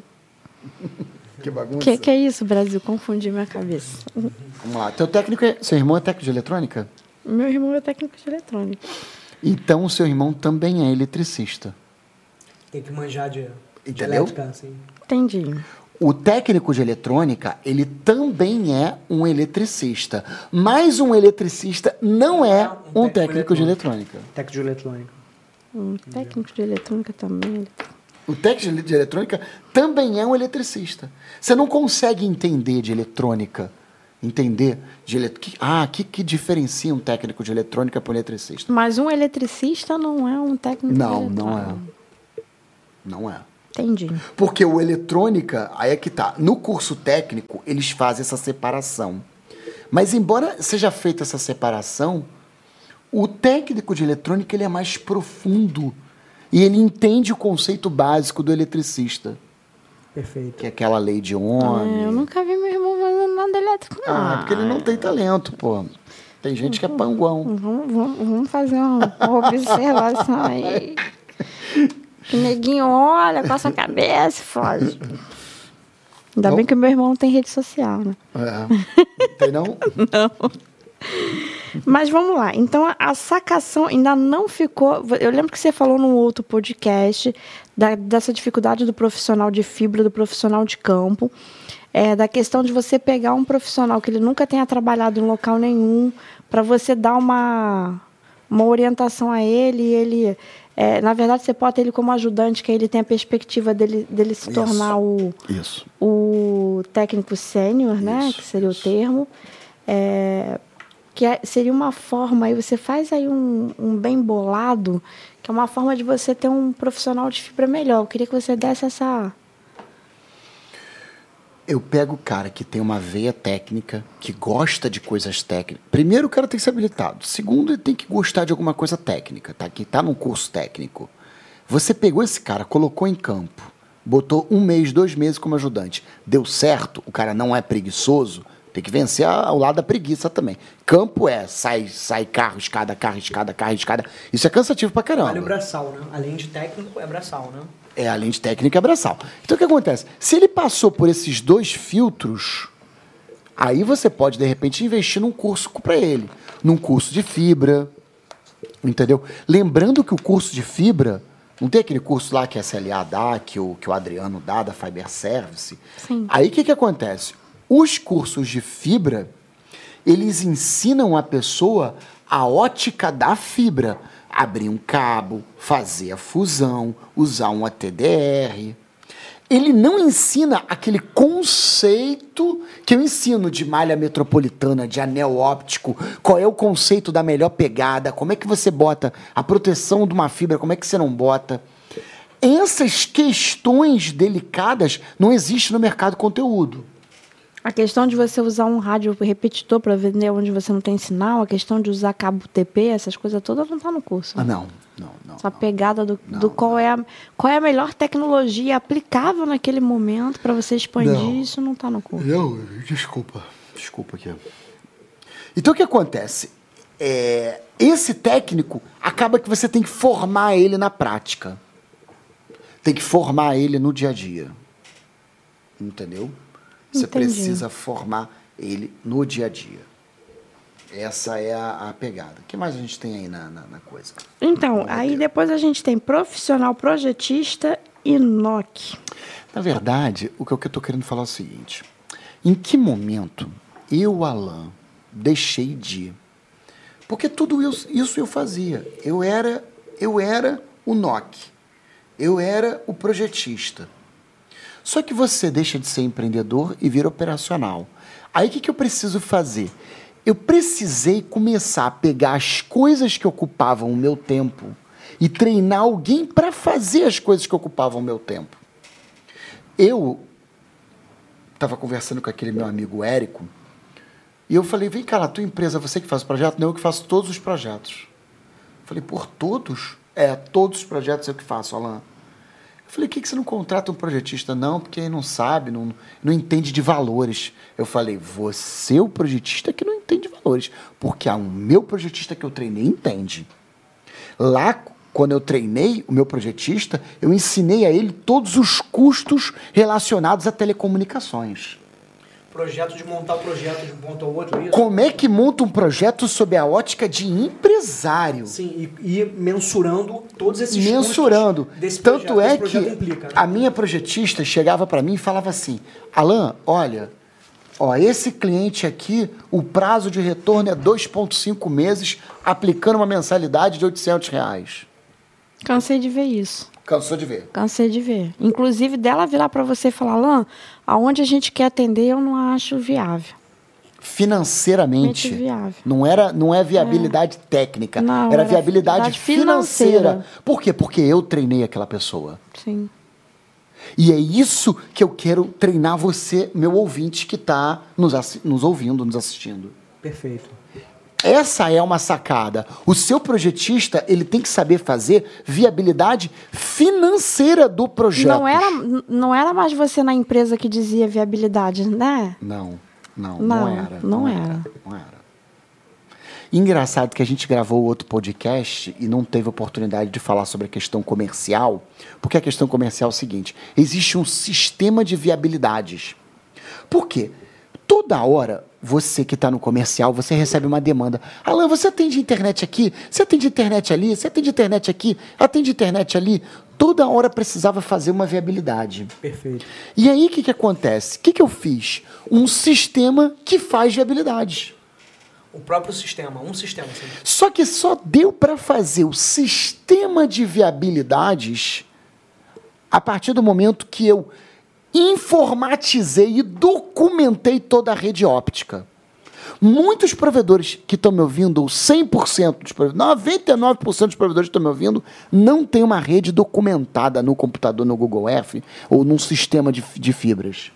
C: Que bagunça.
B: Que que é isso, Brasil? Confundi minha cabeça.
C: Vamos lá. Teu técnico é... Seu irmão é técnico de eletrônica?
B: Meu irmão é técnico de eletrônica.
C: Então, o seu irmão também é eletricista.
A: Tem que manjar de, de elétrica, assim.
B: Entendi.
C: O técnico de eletrônica, ele também é um eletricista. Mas um eletricista não é um técnico de eletrônica.
A: Técnico de eletrônica.
B: Um técnico de eletrônica também.
C: O técnico de eletrônica também é um eletricista. Você não consegue entender de eletrônica. Entender de eletrônica. Ah, o que, que diferencia um técnico de eletrônica para um eletricista?
B: Mas um eletricista não é um técnico de
C: Não,
B: eletrônica.
C: não é. Não é.
B: Entendi.
C: Porque o eletrônica, aí é que tá. No curso técnico, eles fazem essa separação. Mas embora seja feita essa separação, o técnico de eletrônica ele é mais profundo. E ele entende o conceito básico do eletricista,
A: Perfeito.
C: que é aquela lei de
B: É,
C: Ohm.
B: eu nunca vi meu irmão fazendo nada elétrico, não.
C: Ah, é porque ele não tem talento, pô. Tem gente que é panguão.
B: Vamos, vamos, vamos fazer uma, uma observação aí. Que neguinho olha com essa cabeça e foge. Ainda
C: Não.
B: bem que meu irmão não tem rede social, né?
C: É. Tem não?
B: Mas vamos lá. Então, a- a sacação ainda não ficou. Eu lembro que você falou num outro podcast da- dessa dificuldade do profissional de fibra, do profissional de campo, é, da questão de você pegar um profissional que ele nunca tenha trabalhado em local nenhum, para você dar uma, uma orientação a ele. E ele é, na verdade, você pode ter ele como ajudante, que aí ele tem a perspectiva dele, dele se
C: Isso.
B: tornar o
C: Isso.
B: o técnico sênior, né,
C: Isso,
B: que seria o termo, é, que é- seria uma forma, aí você faz aí um, um bem bolado, que é uma forma de você ter um profissional de fibra melhor. Eu queria que você desse essa...
C: Eu pego o cara que tem uma veia técnica, que gosta de coisas técnicas. Primeiro, o cara tem que ser habilitado. Segundo, ele tem que gostar de alguma coisa técnica, tá? Que tá num curso técnico. Você pegou esse cara, colocou em campo, botou um mês, dois meses como ajudante, deu certo, o cara não é preguiçoso, tem que vencer ao lado da preguiça também. Campo é sai, sai carro, escada, carro, escada, carro, escada. Isso é cansativo pra caramba.
A: Vale o braçal, né? Além de técnico, é braçal, né?
C: É, além de técnica, é braçal. Então o que acontece? Se ele passou por esses dois filtros, aí você pode, de repente, investir num curso para ele. Num curso de fibra, entendeu? Lembrando que o curso de fibra, não tem aquele curso lá que a SLA dá, que o, que o Adriano dá, da Fiber Service?
B: Sim.
C: Aí o que, que acontece? Os cursos de fibra, eles ensinam a pessoa a ótica da fibra abrir um cabo, fazer a fusão, usar um ATDR. Ele não ensina aquele conceito que eu ensino de malha metropolitana, de anel óptico, qual é o conceito da melhor pegada, como é que você bota a proteção de uma fibra, como é que você não bota. Essas questões delicadas não existem no mercado conteúdo.
B: A questão de você usar um rádio repetidor para vender onde você não tem sinal, a questão de usar cabo TP, essas coisas todas não estão no curso.
C: Ah, não, não, não.
B: Essa
C: não.
B: pegada do,
C: Não,
B: do qual, é a, qual é a melhor tecnologia aplicável naquele momento para você expandir,
C: Não.
B: isso não está no curso.
C: Eu, desculpa. Desculpa aqui. Então o que acontece? É, esse técnico acaba que você tem que formar ele na prática. Tem que formar ele no dia a dia. Entendeu? Você
B: Entendi.
C: precisa formar ele no dia a dia. Essa é a, a pegada. O que mais a gente tem aí na, na, na coisa?
B: Então,
C: No
B: aí
C: roteiro?
B: depois a gente tem profissional projetista e NOC.
C: Na verdade, o que eu estou querendo falar é o seguinte: em que momento eu, Alain, deixei de? Porque tudo isso, isso eu fazia. Eu era, eu era o NOC. Eu era o projetista. Só que você deixa de ser empreendedor e vira operacional. Aí o que, que eu preciso fazer? Eu precisei começar a pegar as coisas que ocupavam o meu tempo e treinar alguém para fazer as coisas que ocupavam o meu tempo. Eu estava conversando com aquele meu amigo Érico e eu falei: vem cá, na tua empresa, você que faz o projeto? Não, eu que faço todos os projetos. Falei: por todos? É, todos os projetos eu que faço, Alain. Eu falei, por que que você não contrata um projetista? Não, porque ele não sabe, não, não entende de valores. Eu falei, você é o projetista que não entende valores. Porque o meu projetista que eu treinei entende. Lá, quando eu treinei o meu projetista, eu ensinei a ele todos os custos relacionados a telecomunicações.
A: Projeto de montar o projeto de um ponto ao outro, é isso?
C: Como é que monta um projeto sob a ótica de empresário?
A: Sim, e, e mensurando todos esses
C: mensurando.
A: desse
C: Tanto
A: projeto,
C: é que
A: implica, né?
C: a minha projetista chegava para mim e falava assim: Alan, olha, ó, esse cliente aqui, o prazo de retorno é 2,5 meses, aplicando uma mensalidade de 800 reais.
B: Cansei de ver isso.
C: Cansou de ver?
B: Cansei de ver. Inclusive dela virar para você e falar, Alain, aonde a gente quer atender eu não acho viável.
C: Financeiramente.
B: Mente viável.
C: Não era, não é viabilidade técnica,
B: Não,
C: era
B: era
C: viabilidade
B: viabilidade
C: financeira.
B: financeira.
C: Por quê? Porque eu treinei aquela pessoa.
B: Sim.
C: E é isso que eu quero treinar você, meu ouvinte, que está nos, nos ouvindo, nos assistindo.
A: Perfeito.
C: Essa é uma sacada. O seu projetista, ele tem que saber fazer viabilidade financeira do projeto.
B: Não era, não era mais você na empresa que dizia viabilidade, né?
C: Não, não, não,
B: Não,
C: era.
B: não era.
C: Não era. Engraçado que a gente gravou outro podcast e não teve oportunidade de falar sobre a questão comercial, porque a questão comercial é o seguinte: existe um sistema de viabilidades. Por quê? Toda hora, você que está no comercial, você recebe uma demanda. Alan, você atende internet aqui? Você atende internet ali? Você atende internet aqui? Atende internet ali? Toda hora precisava fazer uma viabilidade.
A: Perfeito.
C: E aí o que, que acontece? O que, que eu fiz? Um sistema que faz viabilidade.
A: O próprio sistema, um sistema. Assim.
C: Só que só deu para fazer o sistema de viabilidades a partir do momento que eu informatizei e documentei toda a rede óptica. Muitos provedores que estão me ouvindo, ou 100% dos provedores, 99% dos provedores que estão me ouvindo, não tem uma rede documentada no computador, no Google Earth ou num sistema de, de fibras.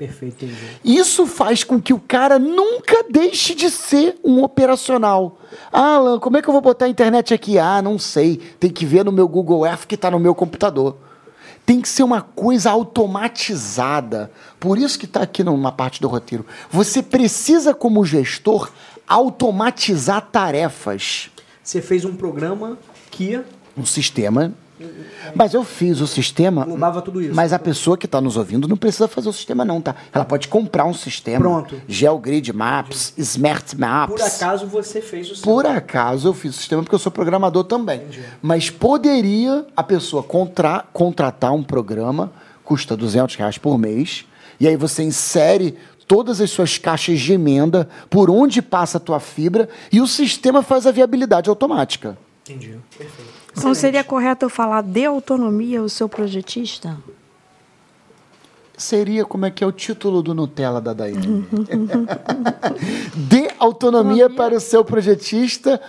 A: Perfeito.
C: Isso faz com que o cara nunca deixe de ser um operacional. Ah, Alan, como é que eu vou botar a internet aqui? Ah, não sei. Tem que ver no meu Google Earth que está no meu computador. Tem que ser uma coisa automatizada. Por isso que está aqui numa parte do roteiro. Você precisa, como gestor, automatizar tarefas.
A: Você fez um programa que
C: Um sistema. Mas eu fiz o sistema.
A: Englobava tudo isso.
C: Mas a pessoa que está nos ouvindo não precisa fazer o sistema, não, tá? Ela pode comprar um sistema.
A: Pronto.
C: GeoGrid Maps, Smart Maps.
A: por acaso você fez o seu.
C: Por acaso eu fiz o sistema porque eu sou programador também. Mas poderia a pessoa contra, contratar um programa, custa 200 reais por mês, e aí você insere todas as suas caixas de emenda por onde passa a tua fibra e o sistema faz a viabilidade automática.
A: Entendi. Perfeito.
B: Então seria correto eu falar de autonomia ao seu projetista?
C: Seria como é que é o título do Nutella da Daiane. Dê autonomia para o seu projetista,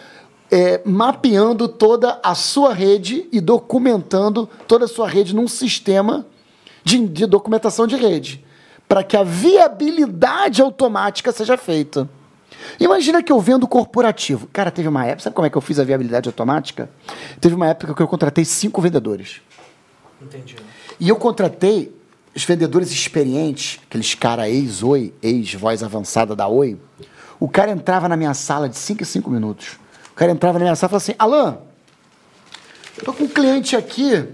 C: é, mapeando toda a sua rede e documentando toda a sua rede num sistema de, de documentação de rede, para que a viabilidade automática seja feita. Imagina que eu vendo corporativo. Cara, teve uma época, sabe como é que eu fiz a viabilidade automática? Teve uma época que eu contratei cinco vendedores.
A: Entendi.
C: E eu contratei os vendedores experientes, aqueles cara ex-Oi, ex-voz avançada da Oi. O cara entrava na minha sala de 5 em 5 minutos. O cara entrava na minha sala e falava assim: Alan, eu tô com um cliente aqui.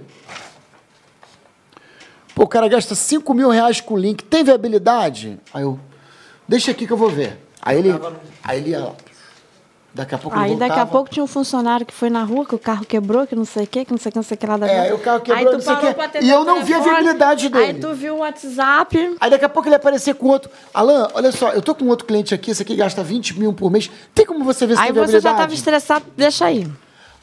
C: Pô, o cara gasta 5 mil reais com link, tem viabilidade? Aí eu, deixa aqui que eu vou ver. Aí ele, aí ele ia lá. Daqui a pouco ele
B: Aí daqui a pouco tinha um funcionário que foi na rua, que o carro quebrou, que não sei o quê, que não sei o que, não sei o que lá da
C: É,
B: vida.
C: aí o carro quebrou,
B: Aí
C: não
B: tu
C: sei o quê.
B: pra atender
C: E eu não vi a viabilidade dele.
B: Aí tu viu o WhatsApp.
C: Aí daqui a pouco ele aparecer com outro. Alan, olha só, eu tô com outro cliente aqui, esse aqui gasta 20 mil por mês. Tem como você ver se
B: Aí
C: tem
B: você já
C: viabilidade?
B: estava estressado, deixa aí.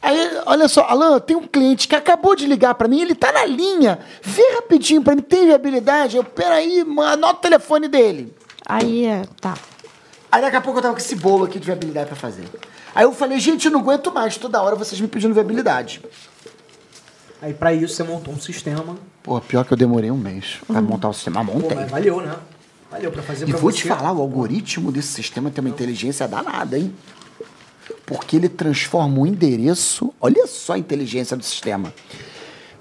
C: Aí, olha só, Alan, tem um cliente que acabou de ligar pra mim, ele tá na linha. Vê rapidinho pra mim, tem viabilidade? Eu, peraí, anota o telefone dele.
B: Aí, é, tá.
C: Aí daqui a pouco eu tava com esse bolo aqui de viabilidade pra fazer. Aí eu falei, gente, eu não aguento mais, toda hora vocês me pedindo viabilidade.
A: Aí pra isso você montou um sistema.
C: Pô, pior que eu demorei um mês pra montar o sistema, mas
A: Pô,
C: montei.
A: mas valeu, né? Valeu pra fazer
C: E
A: pra
C: vou
A: você.
C: te falar, o algoritmo desse sistema tem uma inteligência danada, hein? Porque ele transforma o endereço. Olha só a inteligência do sistema.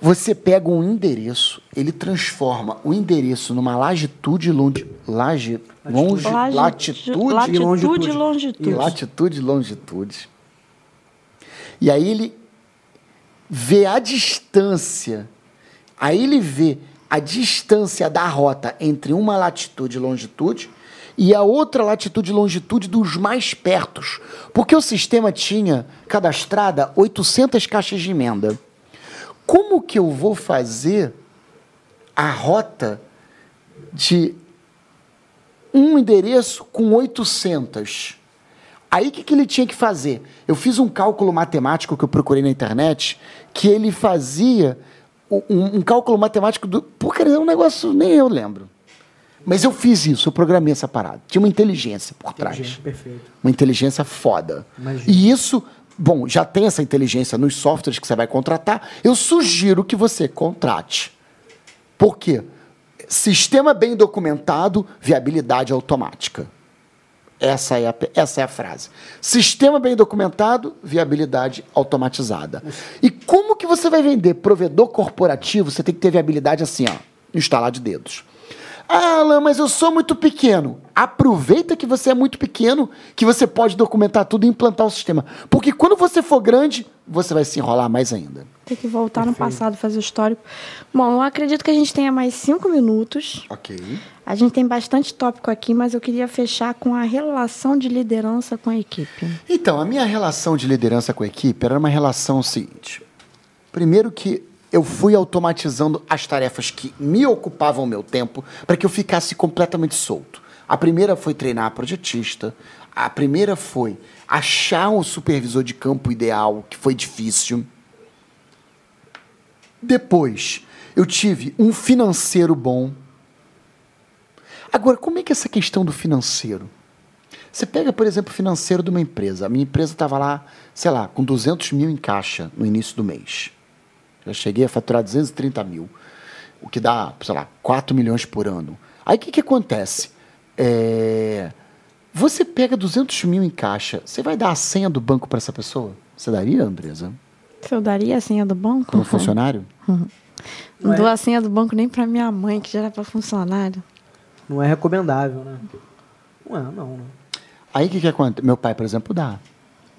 C: Você pega um endereço, ele transforma o endereço numa latitude, longe, lage, longe,
B: Lagi-
C: latitude,
B: latitude
A: longitude.
B: e longitude.
C: e latitude e longitude. E aí ele vê a distância. Aí ele vê a distância da rota entre uma latitude e longitude e a outra latitude e longitude dos mais pertos. Porque o sistema tinha cadastrada 800 caixas de emenda. Como que eu vou fazer a rota de um endereço com 800? Aí o que, que ele tinha que fazer? Eu fiz um cálculo matemático que eu procurei na internet, que ele fazia um, um cálculo matemático do. Porque é um negócio, nem eu lembro. Mas eu fiz isso, eu programei essa parada. Tinha uma inteligência por trás.
A: Perfeito.
C: Uma inteligência foda.
A: Imagino.
C: E isso, bom, já tem essa inteligência nos softwares que você vai contratar. Eu sugiro que você contrate. Por quê? Sistema bem documentado, viabilidade automática. Essa é, a, essa é a frase. Sistema bem documentado, viabilidade automatizada. E como que você vai vender provedor corporativo? Você tem que ter viabilidade assim, ó, instalar de dedos. Ah, Alan, mas eu sou muito pequeno. Aproveita que você é muito pequeno, que você pode documentar tudo e implantar o sistema. Porque quando você for grande, você vai se enrolar mais ainda.
B: Tem que voltar no passado, fazer o histórico. Bom, eu acredito que a gente tenha mais cinco minutos.
C: Ok.
B: A gente tem bastante tópico aqui, mas eu queria fechar com a relação de liderança com a equipe.
C: Então, a minha relação de liderança com a equipe era uma relação seguinte. Primeiro que eu fui automatizando as tarefas que me ocupavam o meu tempo para que eu ficasse completamente solto. A primeira foi treinar a projetista. A primeira foi achar o supervisor de campo ideal, que foi difícil. Depois, eu tive um financeiro bom. Agora, como é que é essa questão do financeiro? Você pega, por exemplo, o financeiro de uma empresa. A minha empresa estava lá, sei lá, com 200 mil em caixa no início do mês. Já cheguei a faturar 230 mil, o que dá, sei lá, 4 milhões por ano. Aí o que, que acontece? É, Você pega 200 mil em caixa, você vai dar a senha do banco para essa pessoa? Você daria, Andresa?
B: Se eu daria a senha do banco?
C: Para um funcionário?
B: Não dou a senha do banco nem pra minha mãe, que já era pra funcionário.
A: Não é recomendável, né? Não é, não. né?
C: Aí o que, que acontece? Meu pai, por exemplo, dá.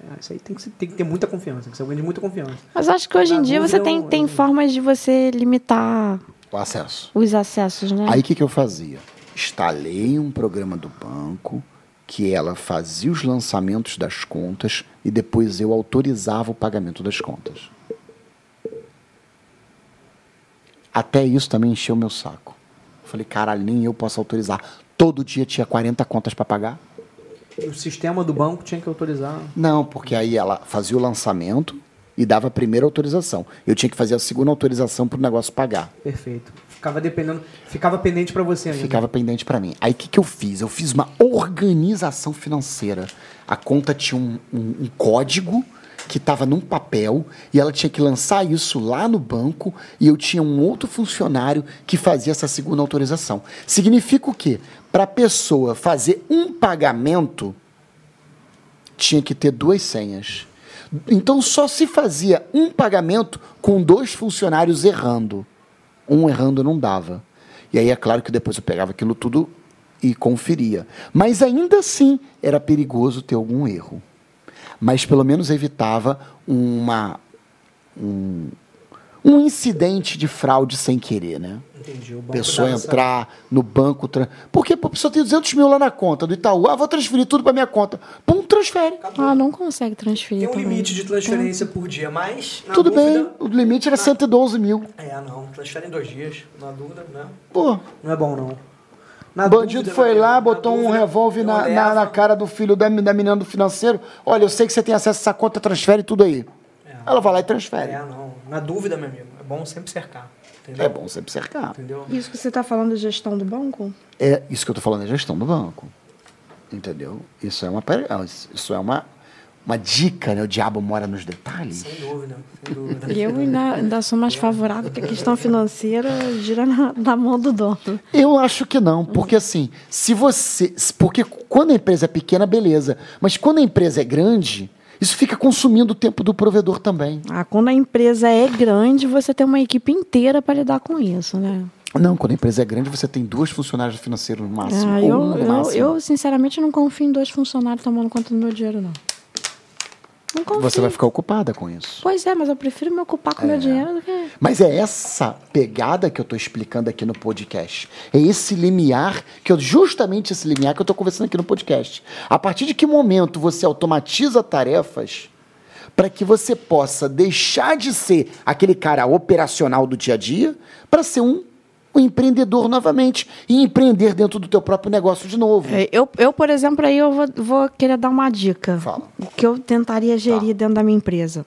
A: É, isso aí tem que, tem que ter muita confiança, tem que ser alguém de muita confiança.
B: Mas acho que hoje em dia você tem, tem formas de você limitar
C: O acesso.
B: os acessos, né?
C: Aí o que, que eu fazia? Instalei um programa do banco que ela fazia os lançamentos das contas e depois eu autorizava o pagamento das contas. Até isso também encheu meu saco. Falei, caralho, nem eu posso autorizar. Todo dia tinha 40 contas para pagar?
A: O sistema do banco tinha que autorizar.
C: Não, porque aí ela fazia o lançamento e dava a primeira autorização. Eu tinha que fazer a segunda autorização para o negócio pagar.
A: Perfeito. Ficava dependendo. Ficava pendente pra você ainda.
C: Ficava pendente para mim. Aí o que, que eu fiz? Eu fiz uma organização financeira. A conta tinha um, um- um código que estava num papel e ela tinha que lançar isso lá no banco e eu tinha um outro funcionário que fazia essa segunda autorização. Significa o quê? Para a pessoa fazer um pagamento, tinha que ter duas senhas. Então só se fazia um pagamento com dois funcionários errando. Um errando não dava. E aí é claro que depois eu pegava aquilo tudo e conferia. Mas ainda assim era perigoso ter algum erro. Mas pelo menos evitava uma um, um incidente de fraude sem querer, né?
A: Entendi. O banco
C: pessoa entrar no banco. Tra... Porque pô, a pessoa tem 200 mil lá na conta do Itaú. Ah, vou transferir tudo para minha conta. Pum, transfere.
B: Ah, não consegue transferir.
A: Tem um
B: também.
A: limite de transferência por dia, mas. Na
C: tudo
A: dúvida,
C: bem, o limite era 112 mil.
A: É, não. Transfere em dois dias. Na dúvida, né?
C: Pô,
A: Não é bom, não. Na
C: o bandido
A: dúvida,
C: foi lá, botou um
A: dúvida,
C: revólver
A: eu
C: na, na, na cara do filho da, da menina do financeiro. Olha, eu sei que você tem acesso a essa conta, transfere tudo aí. Ela vai lá e transfere.
A: É, não. Na dúvida, meu amigo, é bom sempre cercar. Entendeu?
C: É bom sempre cercar.
A: Entendeu?
B: Isso que você está falando de gestão do banco?
C: É isso que eu tô falando, é gestão do banco. Entendeu? Isso é uma, isso é uma, uma dica, né? O diabo mora nos detalhes.
A: Sem dúvida, sem dúvida.
B: E eu ainda, ainda sou mais favorável que a questão financeira gira na, na mão do dono.
C: Eu acho que não, porque assim, se você. Porque quando a empresa é pequena, beleza. Mas quando a empresa é grande, isso fica consumindo o tempo do provedor também.
B: Ah, quando a empresa é grande, você tem uma equipe inteira para lidar com isso, né?
C: Não, quando a empresa é grande, você tem duas funcionários financeiros no máximo.
B: Ah,
C: ou
B: eu,
C: um no
B: eu,
C: máximo.
B: eu, sinceramente, não confio em dois funcionários tomando conta do meu dinheiro, não. Não.
C: Você vai ficar ocupada com isso.
B: Pois é, mas eu prefiro me ocupar com o meu dinheiro do que...
C: Mas é essa pegada que eu estou explicando aqui no podcast. É esse limiar, que eu, justamente esse limiar que eu estou conversando aqui no podcast. A partir de que momento você automatiza tarefas para que você possa deixar de ser aquele cara operacional do dia a dia para ser um, um empreendedor novamente e empreender dentro do teu próprio negócio de novo.
B: É, Eu, eu, por exemplo, aí eu vou, vou querer dar uma dica.
C: Fala.
B: O que eu tentaria gerir dentro da minha empresa.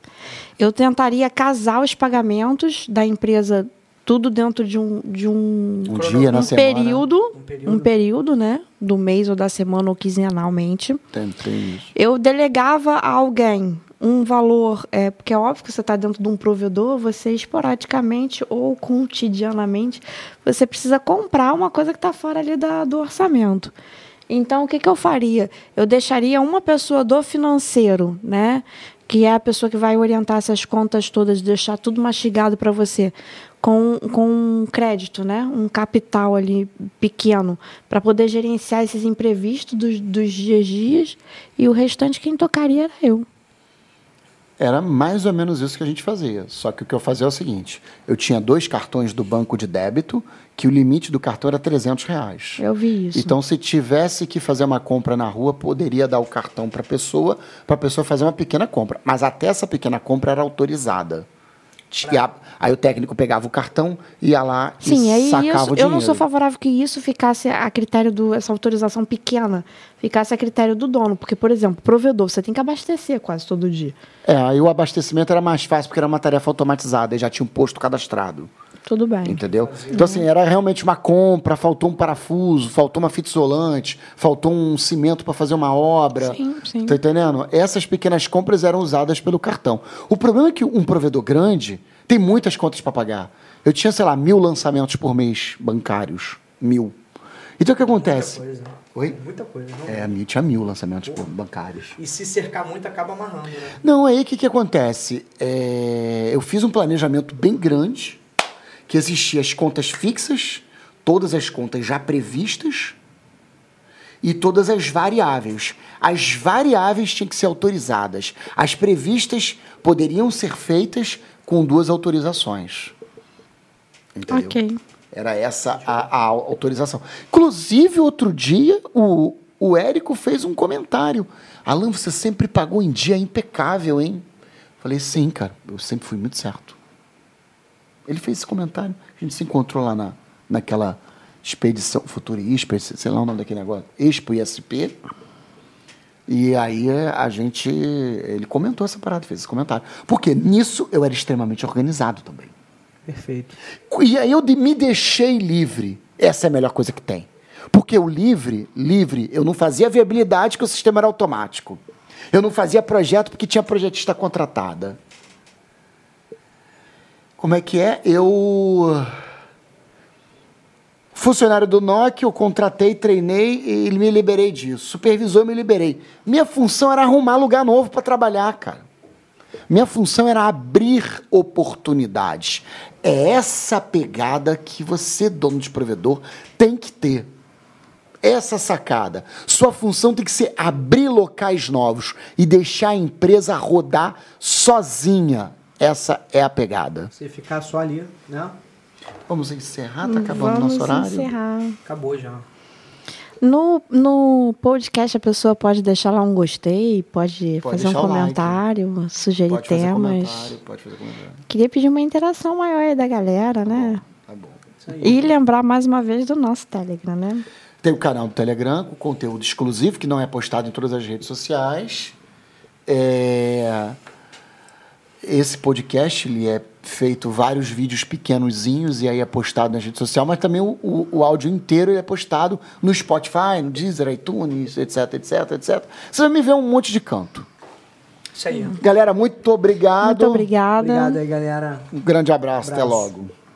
B: Eu tentaria casar os pagamentos da empresa tudo dentro de um, de um,
C: Um dia na
B: um
C: semana.
B: período,
A: Um período.
B: um período, né? Do mês ou da semana ou quinzenalmente.
C: Tem, tem isso.
B: Eu delegava a alguém um valor, é, porque é óbvio que você está dentro de um provedor, você esporadicamente ou cotidianamente, você precisa comprar uma coisa que está fora ali da, do orçamento. Então, o que, que eu faria? Eu deixaria uma pessoa do financeiro, né? Que é a pessoa que vai orientar essas contas todas, deixar tudo mastigado para você, com, com um crédito, né? Um capital ali pequeno, para poder gerenciar esses imprevistos dos, dos dias dias, e o restante quem tocaria era eu.
C: Era mais ou menos isso que a gente fazia. Só que o que eu fazia é o seguinte: eu tinha dois cartões do banco de débito, que o limite do cartão era 300 reais.
B: Eu vi isso.
C: Então, se tivesse que fazer uma compra na rua, poderia dar o cartão para a pessoa, para a pessoa fazer uma pequena compra. Mas até essa pequena compra era autorizada. Tinha- aí o técnico pegava o cartão, ia lá
B: Sim,
C: e sacava
B: isso,
C: o dinheiro.
B: eu não sou favorável que isso ficasse a critério do essa autorização pequena ficasse a critério do dono, porque por exemplo, provedor, você tem que abastecer quase todo dia.
C: É, aí o abastecimento era mais fácil porque era uma tarefa automatizada e já tinha um posto cadastrado.
B: Tudo bem.
C: Entendeu? Então, assim, era realmente uma compra, faltou um parafuso, faltou uma fita isolante, faltou um cimento para fazer uma obra.
B: Sim, sim.
C: Tá entendendo? Essas pequenas compras eram usadas pelo cartão. O problema é que um provedor grande tem muitas contas para pagar. Eu tinha, sei lá, mil lançamentos por mês bancários. Mil. Então o que acontece?
A: Muita coisa.
C: Oi?
A: Muita coisa. Não?
C: É, a mil tinha mil lançamentos pô, bancários.
A: E se cercar muito, acaba amarrando, né?
C: Não, aí o que, que acontece? É, eu fiz um planejamento bem grande, que existia as contas fixas, todas as contas já previstas e todas as variáveis. As variáveis tinham que ser autorizadas. As previstas poderiam ser feitas com duas autorizações. Entendeu?
B: Ok.
C: Era essa a, a autorização. Inclusive, outro dia, o, o Érico fez um comentário. Alan, você sempre pagou em dia impecável, hein? Falei, sim, cara, eu sempre fui muito certo. Ele fez esse comentário. A gente se encontrou lá na, naquela expedição futurista, sei lá o nome daquele negócio, Expo ISP. E aí a gente. Ele comentou essa parada, fez esse comentário. Porque nisso eu era extremamente organizado também.
A: Perfeito.
C: E aí eu de- me deixei livre. Essa é a melhor coisa que tem. Porque o livre, livre, eu não fazia viabilidade porque o sistema era automático. Eu não fazia projeto porque tinha projetista contratada. Como é que é? Eu. Funcionário do NOC, eu contratei, treinei e me liberei disso. Supervisor, me liberei. Minha função era arrumar lugar novo para trabalhar, cara. Minha função era abrir oportunidades. É essa pegada que você, dono de provedor, tem que ter. Essa sacada. Sua função tem que ser abrir locais novos e deixar a empresa rodar sozinha. Essa é a pegada.
A: Você ficar só ali, né?
C: Vamos encerrar, tá acabando o
B: Vamos
C: nosso horário.
B: encerrar.
A: Acabou já.
B: No, no podcast a pessoa pode deixar lá um gostei, pode,
C: Pode
B: fazer um
C: deixar o like.
B: comentário, sugerir
C: Pode fazer
B: temas.
C: comentário, pode fazer comentário.
B: Queria pedir uma interação maior aí da galera, né?
C: Tá bom.
A: Isso aí.
B: E lembrar mais uma vez do nosso Telegram, né?
C: Tem o canal do Telegram com conteúdo exclusivo que não é postado em todas as redes sociais. É, Esse podcast ele é feito vários vídeos pequenozinhos e aí é postado na rede social, mas também o, o, o áudio inteiro ele é postado no Spotify, no Deezer, iTunes, etc, etc, etc. Você vai me ver um monte de canto.
A: Isso aí.
C: Galera, muito obrigado.
B: Muito obrigada.
A: Obrigado aí, galera.
C: Um grande abraço, até
A: Abraço.
C: logo.